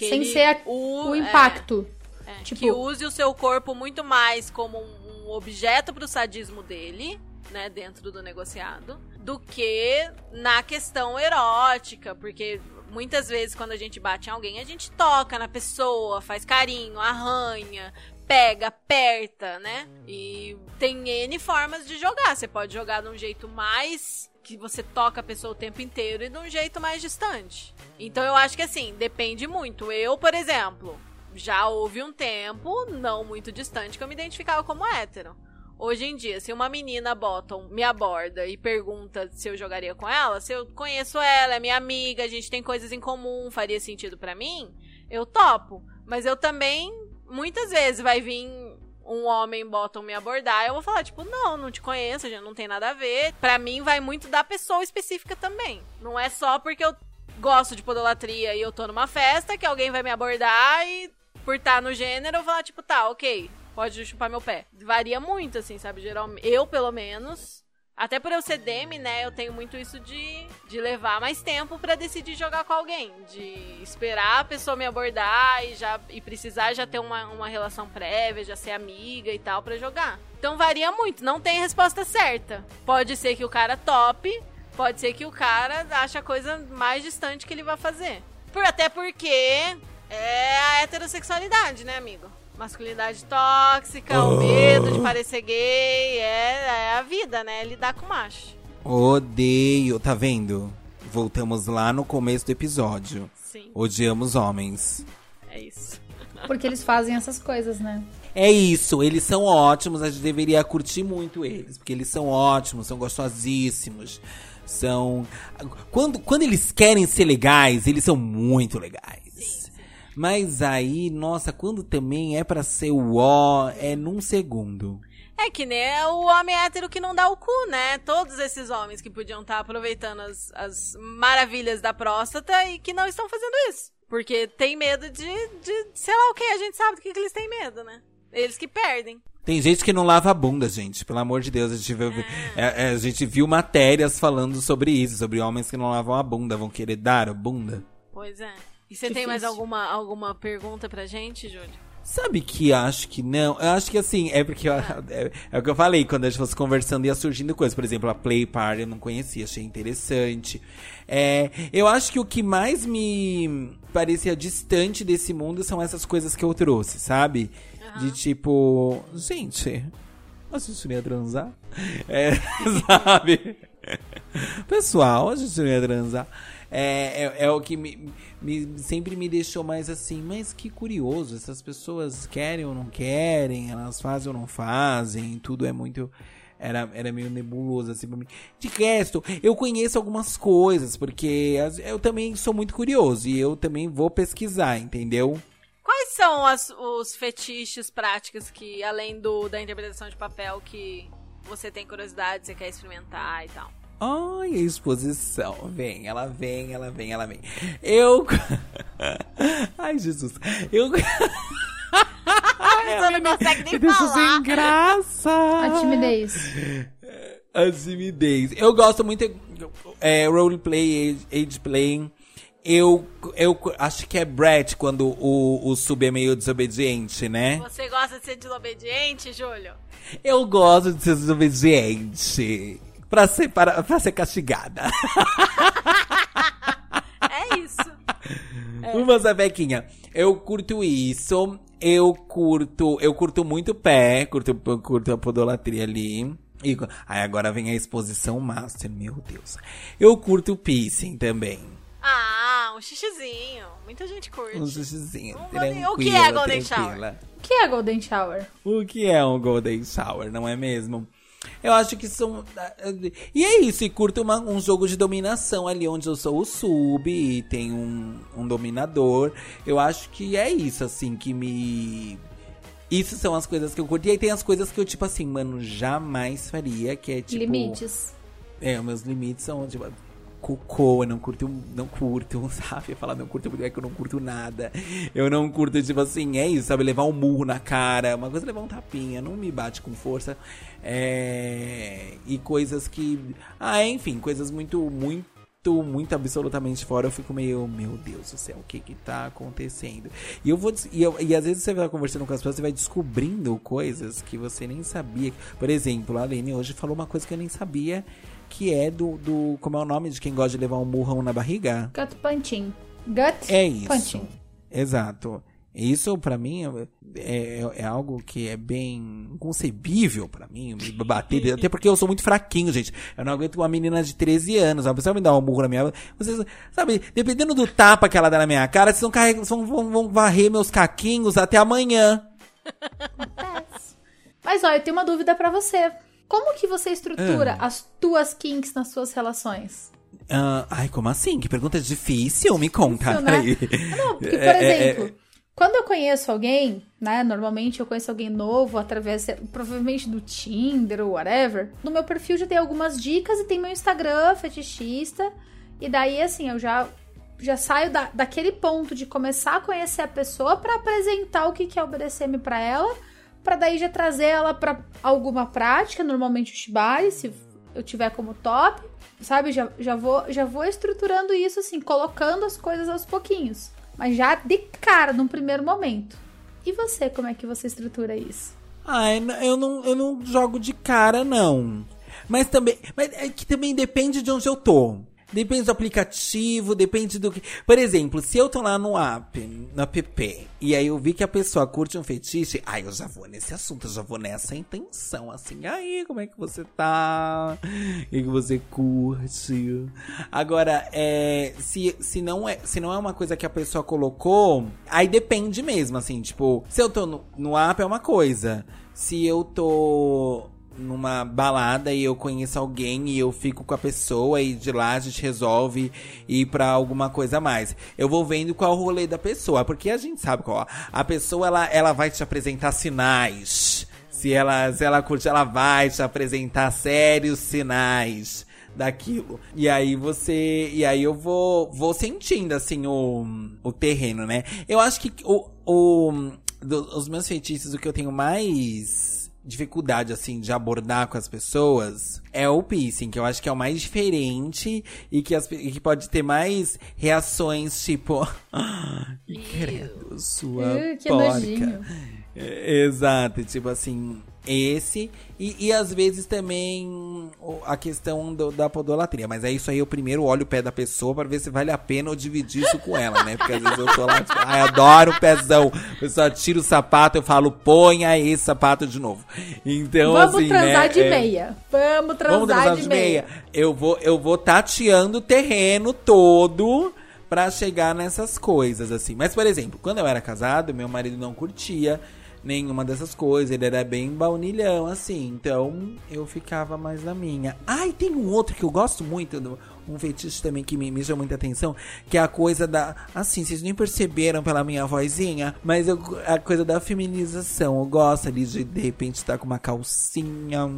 Que sem ser a- u- o é, impacto. é, tipo- que use o seu corpo muito mais como um, um objeto pro sadismo dele, né, dentro do negociado, do que na questão erótica, porque muitas vezes quando a gente bate em alguém, a gente toca na pessoa, faz carinho, arranha, pega, aperta, né? E tem N formas de jogar. Você pode jogar de um jeito mais que você toca a pessoa o tempo inteiro e de um jeito mais distante. Então eu acho que assim, depende muito. Eu, por exemplo, já houve um tempo, não muito distante, que eu me identificava como hétero. Hoje em dia, se uma menina bottom me aborda e pergunta se eu jogaria com ela, se eu conheço ela, é minha amiga, a gente tem coisas em comum, faria sentido pra mim, eu topo. Mas eu também, muitas vezes, vai vir um homem bottom me abordar, eu vou falar, tipo, não, não te conheço, gente não tem nada a ver. Pra mim, vai muito da pessoa específica também. Não é só porque eu gosto de podolatria e eu tô numa festa que alguém vai me abordar e por estar no gênero eu vou falar, tipo, tá, ok, pode chupar meu pé. Varia muito, assim, sabe? Geralmente, eu, pelo menos. Até por eu ser Demi, né, eu tenho muito isso de, de levar mais tempo pra decidir jogar com alguém. De esperar a pessoa me abordar e já e precisar já ter uma, uma relação prévia, já ser amiga e tal pra jogar. Então varia muito, não tem resposta certa. Pode ser que o cara tope, pode ser que o cara ache a coisa mais distante que ele vai fazer. Por, até porque é a heterossexualidade, né, amigo? Masculinidade tóxica, o medo de parecer gay, é, é a vida, né? É lidar com macho. Odeio, tá vendo? Voltamos lá no começo do episódio. Sim, Odiamos homens. é isso. [laughs] Porque eles fazem essas coisas, né? É isso, eles são ótimos, a gente deveria curtir muito eles, porque eles são ótimos, são gostosíssimos, são... Quando, quando eles querem ser legais, eles são muito legais. Mas aí, nossa, quando também é pra ser o ó, é num segundo. É que nem o homem hétero que não dá o cu, né? Todos esses homens que podiam estar aproveitando as, as maravilhas da próstata e que não estão fazendo isso. Porque tem medo de, de sei lá o que, a gente sabe do que, que eles têm medo, né? Eles que perdem. Tem gente que não lava a bunda, gente. Pelo amor de Deus, a gente viu, é, é, a gente viu matérias falando sobre isso, sobre homens que não lavam a bunda, vão querer dar a bunda. Pois é. E você tem mais alguma, alguma pergunta pra gente, Júlio? Sabe que acho que não? Eu acho que assim, é porque eu- é, é o que eu falei, quando a gente fosse conversando ia surgindo coisas. Por exemplo, a Play Party eu não conhecia, achei interessante. É, eu acho que o que mais me parecia distante desse mundo são essas coisas que eu trouxe, sabe? De tipo, gente, a gente não ia transar? É, [laughs] sabe? Pessoal, a gente não ia transar. É, é, é o que me, me- sempre me deixou mais assim, mas que curioso, essas pessoas querem ou não querem, elas fazem ou não fazem, tudo é muito. Era, era meio nebuloso assim pra mim. De resto, eu conheço algumas coisas, porque eu também sou muito curioso e eu também vou pesquisar, entendeu? Quais são as- os fetiches práticos que, além do da interpretação de papel, que você tem curiosidade, você quer experimentar e tal? Ai, a exposição. Vem, ela vem, ela vem, ela vem. Eu. [laughs] Ai, Jesus. Eu. [laughs] Você não consegue nem falar. sem graça. A timidez. A timidez. Eu gosto muito. É, roleplay, age, age playing. Eu, eu acho que é Brett quando o, o sub é meio desobediente, né? Você gosta de ser desobediente, Júlio? Eu gosto de ser desobediente. Pra ser, para, pra ser castigada. [laughs] É isso. Uma sapequinha. Eu curto isso. Eu curto, eu curto muito pé, curto, curto a podolatria ali. E, aí agora vem a exposição master, meu Deus. Eu curto piercing também. Ah, um xixizinho. Muita gente curte. Um xixizinho, Um golden- o que é golden tranquila. O que é Golden Shower? O que é um golden shower, não é mesmo? Eu acho que são. E é isso, e curto uma- um jogo de dominação ali, onde eu sou o sub e tem um, um dominador. Eu acho que é isso, assim, que me. Isso são as coisas que eu curto. E aí tem as coisas que eu, tipo assim, mano, jamais faria, que é tipo. Limites. É, meus limites são, tipo, cocô, eu não curto, não curto, [laughs] sabe? Falar não curto porque é que eu não curto nada. Eu não curto, tipo assim, é isso, sabe? Levar um murro na cara, uma coisa é levar um tapinha, não me bate com força. É... E coisas que. Ah, enfim, coisas muito, muito. Muito absolutamente fora, eu fico meio, meu Deus do céu, o que que tá acontecendo? E eu vou, e, eu- e às vezes você vai conversando com as pessoas, você vai descobrindo coisas que você nem sabia. Por exemplo, a Lene hoje falou uma coisa que eu nem sabia, que é do, do como é o nome de quem gosta de levar um murrão na barriga? Gut punching. Gut É isso. punching. Exato. Isso pra mim é, é, é algo que é bem inconcebível pra mim, me bater, até porque eu sou muito fraquinho, gente. Eu não aguento uma menina de 13 anos, uma pessoa me dá um murro na minha, vocês, sabe, dependendo do tapa que ela dá na minha cara, vocês vão carregar, vão, vão, vão varrer meus caquinhos até amanhã. Mas ó, eu tenho uma dúvida pra você. Como que você estrutura Ah. as tuas kinks nas suas relações? Ah, ai, como assim? Que pergunta difícil, me conta. Difícil, né? Não, porque, [laughs] por É, é, exemplo, quando eu conheço alguém, né? Normalmente eu conheço alguém novo através, provavelmente do Tinder ou whatever. No meu perfil já tem algumas dicas e tem meu Instagram, fetichista. E daí, assim, eu já, já saio da, daquele ponto de começar a conhecer a pessoa pra apresentar o que, que é o BDSM pra ela. Pra daí já trazer ela pra alguma prática, normalmente o Shibari, se eu tiver como top. Sabe, já, já, vou, já vou estruturando isso assim, colocando as coisas aos pouquinhos. Mas já de cara, num primeiro momento. E você, como é que você estrutura isso? N- eu não, eu não jogo de cara, não. Mas também. Mas é que também depende de onde eu tô. Depende do aplicativo, depende do que. Por exemplo, se eu tô lá no app, no app, e aí eu vi que a pessoa curte um fetiche, aí eu já vou nesse assunto, eu já vou nessa intenção, assim, aí, como é que você tá? O que você curte? Agora, é, se, se, não é, se não é uma coisa que a pessoa colocou, aí depende mesmo, assim, tipo, se eu tô no, no app é uma coisa. Se eu tô numa balada e eu conheço alguém e eu fico com a pessoa e de lá a gente resolve ir pra alguma coisa a mais. Eu vou vendo qual é o rolê da pessoa, porque a gente sabe qual. A pessoa ela, ela vai te apresentar sinais. Se ela, se ela curte, ela vai te apresentar sérios sinais daquilo. E aí você. E aí eu vou, vou sentindo assim o, o terreno, né? Eu acho que o, o, do- os meus feitiços, o que eu tenho mais dificuldade, assim, de abordar com as pessoas é o piercing, que eu acho que é o mais diferente e que, as, e que pode ter mais reações, tipo. [laughs] "Ai, credo, sua Uh, que porca. nojinho. É, Exato, tipo assim, esse. E, e às vezes também a questão do- da podolatria. Mas é isso aí, eu primeiro olho o pé da pessoa pra ver se vale a pena eu dividir isso com ela, né? Porque às vezes eu tô lá, tipo, ai, adoro o pezão. A pessoa tira o sapato, eu falo, ponha esse sapato de novo. Então, Vamos assim, transar né, de é- meia. Vamos transar, Vamos transar de, de meia. meia. Eu vou, eu vou tateando o terreno todo pra chegar nessas coisas, assim. Mas, por exemplo, quando eu era casado, meu marido não curtia nenhuma dessas coisas. Ele era bem baunilhão, assim. Então, eu ficava mais na minha. Ah, e tem um outro que eu gosto muito, um fetiche também que me, me chama muita atenção, que é a coisa da... Assim, vocês nem perceberam pela minha vozinha, mas eu- a coisa da feminização. Eu gosto ali de, de repente, estar com uma calcinha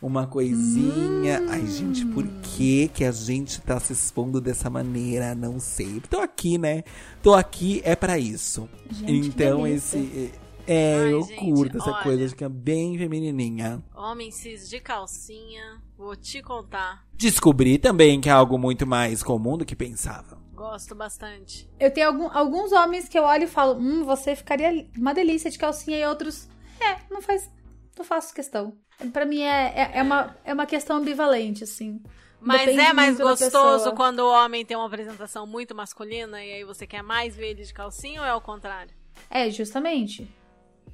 uma coisinha. Ai, gente, por que que a gente tá se expondo dessa maneira? Não sei. Tô aqui, né? Tô aqui é pra isso. Gente, então esse é, Ai, eu gente, curto essa olha. coisa, acho que é bem feminininha. Homem cis de calcinha, vou te contar. Descobri também que é algo muito mais comum do que pensava. Gosto bastante. Eu tenho algum- alguns homens que eu olho e falo, hum, você ficaria uma delícia de calcinha, e outros, é, não faz, não faço questão. Pra mim é, é, é uma, é uma questão ambivalente, assim. Mas Depende é mais gostoso quando o homem tem uma apresentação muito masculina e aí você quer mais ver ele de calcinha ou é o contrário? É, justamente.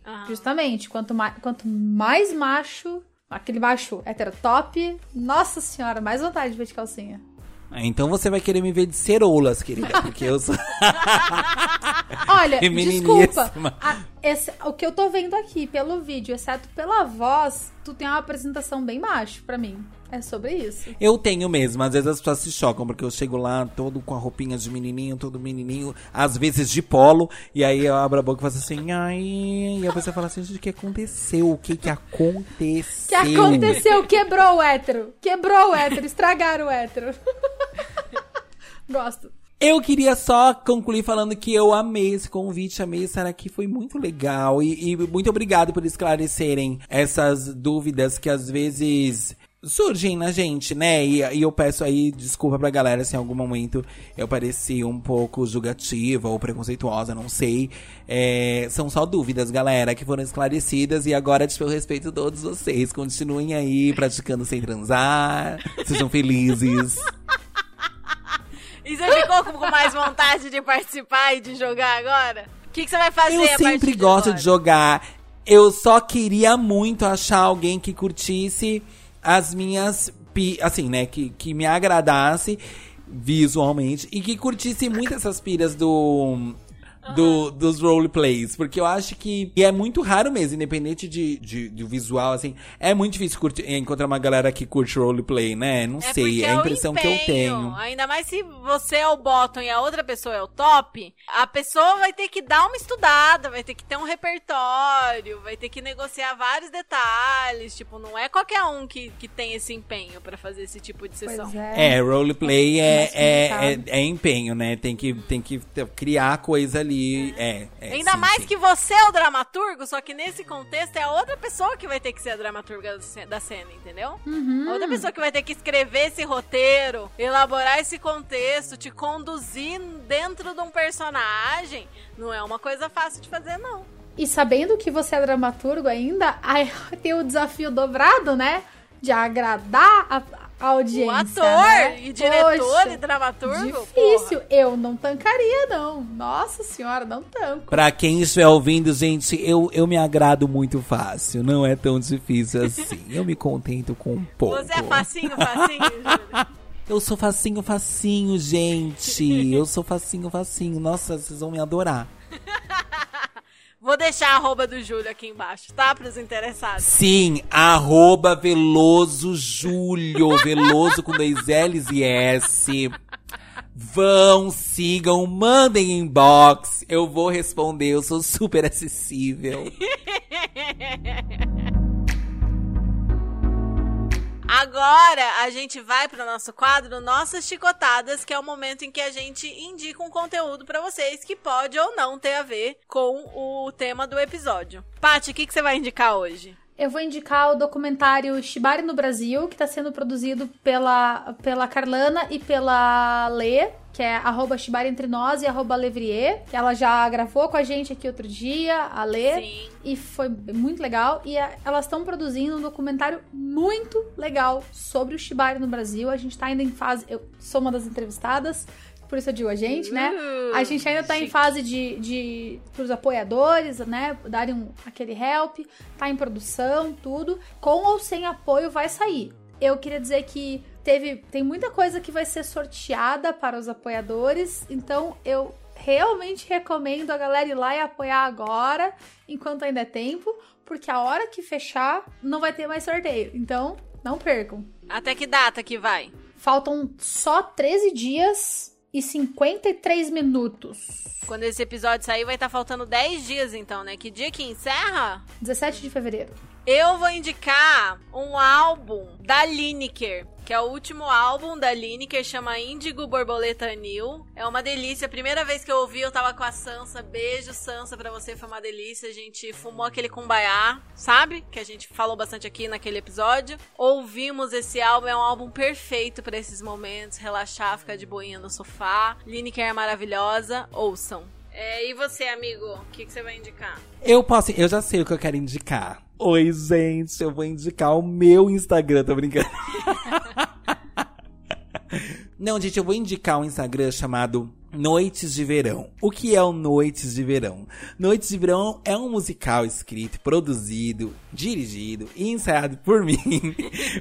Aham. Justamente. Quanto mais, quanto mais macho, aquele macho heterotop, nossa senhora, mais vontade de ver de calcinha. Ah, Então você vai querer me ver de ceroulas, querida. [laughs] Porque eu sou. [laughs] Olha, [laughs] desculpa. a- esse- o que eu tô vendo aqui pelo vídeo, exceto pela voz, tu tem uma apresentação bem macho pra mim. É sobre isso. Eu tenho mesmo, às vezes as pessoas se chocam, porque eu chego lá todo com a roupinha de menininho, todo menininho, às vezes de polo, e aí eu abro a boca e faço assim, ai, e a pessoa fala assim, gente, o que aconteceu? O que que O aconteceu? que aconteceu? Quebrou o hétero. Quebrou o hétero. Estragaram o hétero. [laughs] Gosto. Eu queria só concluir falando que eu amei esse convite, amei estar aqui, foi muito legal. E, e muito obrigado por esclarecerem essas dúvidas que às vezes surgem na gente, né? E, e eu peço aí desculpa pra galera se em algum momento eu pareci um pouco julgativa ou preconceituosa, não sei. É, são só dúvidas, galera, que foram esclarecidas. E agora, tipo, eu respeito todos vocês. Continuem aí praticando sem transar. Sejam felizes. E você ficou com mais vontade de participar e de jogar agora? O que, que você vai fazer Eu sempre de gosto agora? de jogar. Eu só queria muito achar alguém que curtisse as minhas. Assim, né? Que, que me agradasse visualmente e que curtisse muito essas piras do. Do, dos roleplays, porque eu acho que e é muito raro mesmo, independente de, de, do visual, assim, é muito difícil curtir- encontrar uma galera que curte roleplay, né? Não É sei, é a o impressão que eu tenho. Ainda mais se você é o bottom e a outra pessoa é o top, a pessoa vai ter que dar uma estudada, vai ter que ter um repertório, vai ter que negociar vários detalhes. Tipo, não é qualquer um que, que tem esse empenho pra fazer esse tipo de sessão. Pois é. É, roleplay é, é, é, complicado. é empenho, né? Tem que, tem que criar coisa ali. É, é, Ainda sim, mais sim. que você é o dramaturgo, só que nesse contexto é a outra pessoa que vai ter que ser a dramaturga da ce- da cena, entendeu? Uhum. Outra pessoa que vai ter que escrever esse roteiro, elaborar esse contexto, te conduzir dentro de um personagem, não é uma coisa fácil de fazer, não. E sabendo que você é dramaturgo ainda, [laughs] aí tem o desafio dobrado, né? De agradar a, a audiência. O ator né? e diretor Poxa, e dramaturgo. Difícil. Eu não tancaria, não. Nossa senhora, não tanco. Pra quem estiver ouvindo, gente, eu, eu me agrado muito fácil. Não é tão difícil assim. Eu me contento com um pouco. Você é facinho, facinho. [laughs] Eu sou facinho, facinho, gente. Eu sou facinho, facinho. Nossa, vocês vão me adorar. [laughs] Vou deixar a arroba do Júlio aqui embaixo, tá? Para os interessados. Sim, arroba Veloso Júlio. [laughs] Veloso com dois L's e S. Vão, sigam, mandem inbox. Eu vou responder, eu sou super acessível. [laughs] Agora a gente vai pro nosso quadro Nossas Chicotadas, que é o momento em que a gente indica um conteúdo pra vocês que pode ou não ter a ver com o tema do episódio. Paty, o que, que você vai indicar hoje? Eu vou indicar o documentário Shibari no Brasil, que está sendo produzido pela, pela Carlana e pela Lê, que é arroba Shibari Entre Nós e arroba Levrier. que Ela já gravou com a gente aqui outro dia, a Lê. Sim. E foi muito legal. E a- elas estão produzindo um documentário muito legal sobre o Shibari no Brasil. A gente tá ainda em fase. Eu sou uma das entrevistadas, por isso eu digo a gente, né? A gente ainda tá em fase de, de pros apoiadores, né? Darem um, aquele help, tá em produção, tudo. Com ou sem apoio vai sair. Eu queria dizer que teve tem muita coisa que vai ser sorteada para os apoiadores, então eu realmente recomendo a galera ir lá e apoiar agora, enquanto ainda é tempo, porque a hora que fechar não vai ter mais sorteio. Então, não percam. Até que data que vai? Faltam só 13 dias e 53 minutos. Quando esse episódio sair, vai estar faltando 10 dias, então, né? Que dia que encerra? 17 de fevereiro. Eu vou indicar um álbum da Lineker, que é o último álbum da Lineker, chama Índigo Borboleta New. É uma delícia. A primeira vez que eu ouvi, eu tava com a Sansa. Beijo, Sansa, pra você, foi uma delícia. A gente fumou aquele kumbaya, sabe? Que a gente falou bastante aqui naquele episódio. Ouvimos esse álbum, é um álbum perfeito pra esses momentos. Relaxar, ficar de boinha no sofá. Lineker é maravilhosa, ouçam. É, e você, amigo, o que, que você vai indicar? Eu posso, eu já sei o que eu quero indicar. Oi, gente, eu vou indicar o meu Instagram, tô brincando. [laughs] Não, gente, eu vou indicar um Instagram chamado Noites de Verão. O que é o Noites de Verão? Noites de Verão é um musical escrito, produzido, dirigido e ensaiado por [laughs] mim.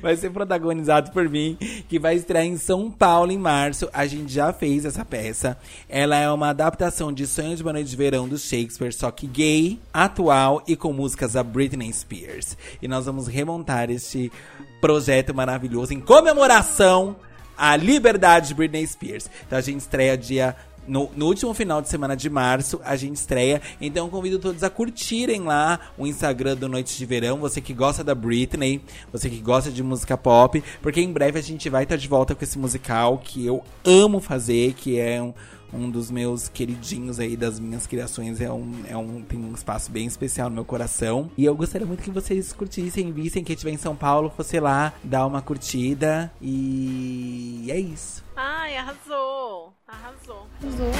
vai ser protagonizado por mim, que vai estrear em São Paulo em março. A gente já fez essa peça. Ela é uma adaptação de Sonho de uma Noite de Verão do Shakespeare, só que gay, atual e com músicas da Britney Spears. E nós vamos remontar este projeto maravilhoso em comemoração à liberdade de Britney Spears. Então a gente estreia dia no, no, último final de semana de março, a gente estreia. Então convido todos a curtirem lá o Instagram do Noite de Verão. Você que gosta da Britney, você que gosta de música pop. Porque em breve a gente vai estar de volta com esse musical que eu amo fazer, que é um um dos meus queridinhos aí das minhas criações. É um, é um, tem um espaço bem especial no meu coração. E eu gostaria muito que vocês curtissem, vissem quem estiver em São Paulo, fosse lá, dar uma curtida. E é isso. Ai, arrasou! Arrasou. Arrasou.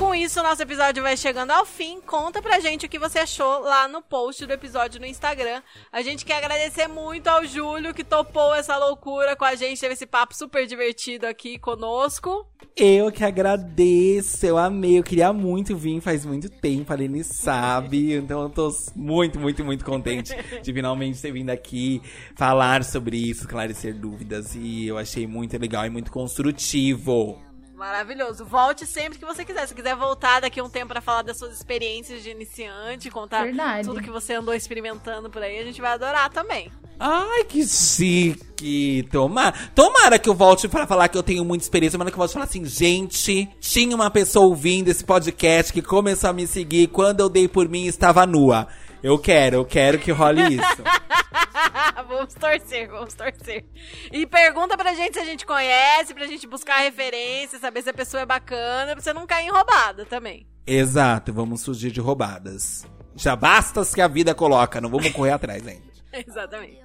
Com isso, o nosso episódio vai chegando ao fim. Conta pra gente o que você achou lá no post do episódio no Instagram. A gente quer agradecer muito ao Júlio que topou essa loucura com a gente, teve esse papo super divertido aqui conosco. Eu que agradeço, eu amei, eu queria muito vir faz muito tempo, a Aline sabe, [laughs] então eu tô muito, muito, muito contente de finalmente ter vindo aqui falar sobre isso, esclarecer dúvidas, e eu achei muito legal e muito construtivo. Maravilhoso. Volte sempre que você quiser. Se quiser voltar daqui a um tempo para falar das suas experiências de iniciante, contar Verdade. tudo que você andou experimentando por aí, a gente vai adorar também. Ai, que chique! Tomara, tomara que eu volte para falar que eu tenho muita experiência, mas que eu volte falar assim, gente, tinha uma pessoa ouvindo esse podcast que começou a me seguir quando eu dei por mim estava nua. Eu quero, eu quero que role isso. [laughs] vamos torcer, vamos torcer. E pergunta pra gente se a gente conhece, pra gente buscar referência, saber se a pessoa é bacana, pra você não cair em roubada também. Exato, vamos fugir de roubadas. Já basta as que a vida coloca, não vamos correr atrás ainda. [laughs] Exatamente.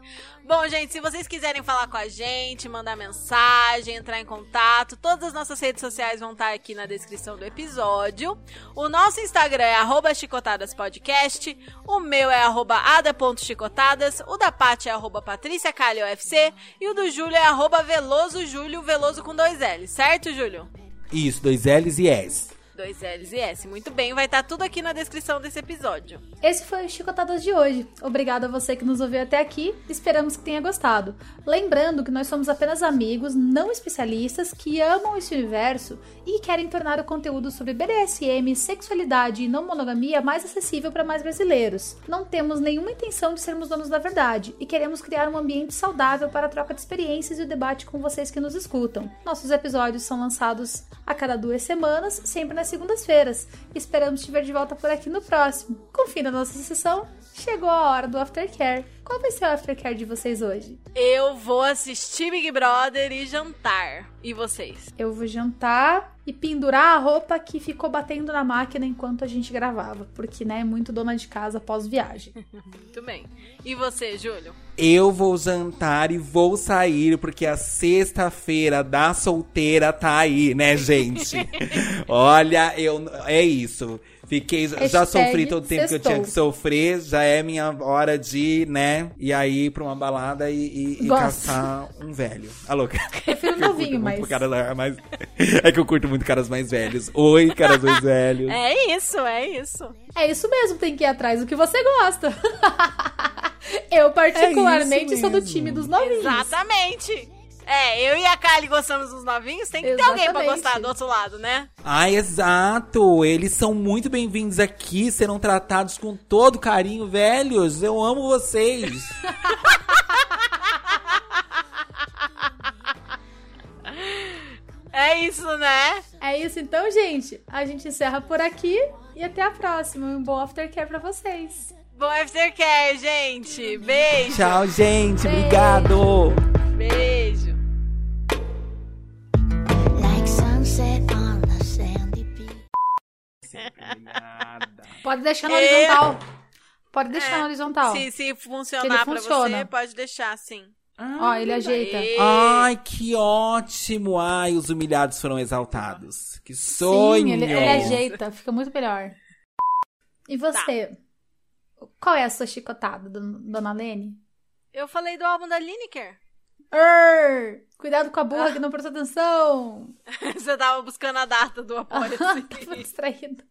Bom, gente, se vocês quiserem falar com a gente, mandar mensagem, entrar em contato, todas as nossas redes sociais vão estar aqui na descrição do episódio. O nosso Instagram é chicotadaspodcast, o meu é ada.chicotadas, o da Paty é arroba patriciacalhofc e o do Júlio é arroba veloso Júlio, veloso com dois L's, certo, Júlio? Isso, dois L's e S. Dois L's e S. Muito bem, vai estar tudo aqui na descrição desse episódio. Esse foi o Chicotadas de hoje. Obrigada a você que nos ouviu até aqui. Esperamos que tenha gostado. Lembrando que nós somos apenas amigos, não especialistas, que amam esse universo e querem tornar o conteúdo sobre BDSM, sexualidade e não monogamia mais acessível para mais brasileiros. Não temos nenhuma intenção de sermos donos da verdade e queremos criar um ambiente saudável para a troca de experiências e o debate com vocês que nos escutam. Nossos episódios são lançados a cada duas semanas, sempre nas segundas-feiras. Esperamos te ver de volta por aqui no próximo. Confira a nossa sessão. Chegou a hora do aftercare. Qual vai ser o aftercare de vocês hoje? Eu vou assistir Big Brother e jantar. E vocês? Eu vou jantar e pendurar a roupa que ficou batendo na máquina enquanto a gente gravava, porque né, é muito dona de casa pós viagem. [laughs] Muito bem. E você, Júlio? Eu vou jantar e vou sair, porque a sexta-feira da solteira tá aí, né, gente? [laughs] Olha, eu é isso. Fiquei, já Hashtag sofri todo o tempo que eu tinha que sextou. sofrer, já é minha hora de, né, ir aí pra uma balada e, e, e caçar um velho. Alô, Prefiro [laughs] eu curto novinho, muito mas. cara mais... É que eu curto muito caras mais velhos. Oi, caras mais [laughs] velhos. É isso, é isso. É isso mesmo, tem que ir atrás do que você gosta. [laughs] eu, particularmente, É sou do time dos novinhos. Exatamente. É, eu e a Kali gostamos dos novinhos, tem que ter alguém pra Exatamente. gostar do outro lado, né? Ai, exato! Eles são muito bem-vindos aqui, serão tratados com todo carinho, velhos. Eu amo vocês. [laughs] É isso, né? É isso então, gente. A gente encerra por aqui e até a próxima. Um bom aftercare pra vocês. Bom aftercare, gente. Beijo. Tchau, gente. Beijo. Obrigado. Beijo. Beach. Pode deixar no É. horizontal. Pode deixar É. no horizontal. Se, se funcionar ele pra funciona. você, pode deixar sim. Ó, ele ajeita. Ê. Ai, que ótimo. Ai, os humilhados foram exaltados. Que sonho. Sim, ele, ele ajeita. Fica muito melhor. E você? Qual é a sua chicotada, don- dona Lene? Eu falei do álbum da Lineker. Arr! Cuidado com a burra que não prestou atenção. [laughs] Você tava buscando a data do apoio. [laughs] Tava distraída.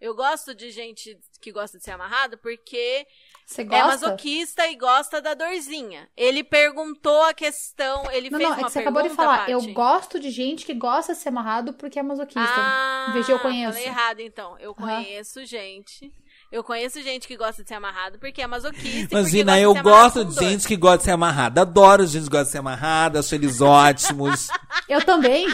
Eu gosto de gente que gosta de ser amarrado porque Você é gosta? masoquista e gosta da dorzinha. Ele perguntou a questão, ele Não, fez não, é uma que você acabou de falar. Paty. Eu gosto de gente que gosta de ser amarrado porque é masoquista. Ah, de eu conheço. Falei errado, então. Eu Aham. conheço gente. Eu conheço gente que gosta de ser amarrado porque é masoquista. Imagina, eu de gosto de gente que gosta de ser amarrada. Adoro gente que gosta de ser amarrada, acho eles ótimos. Eu também.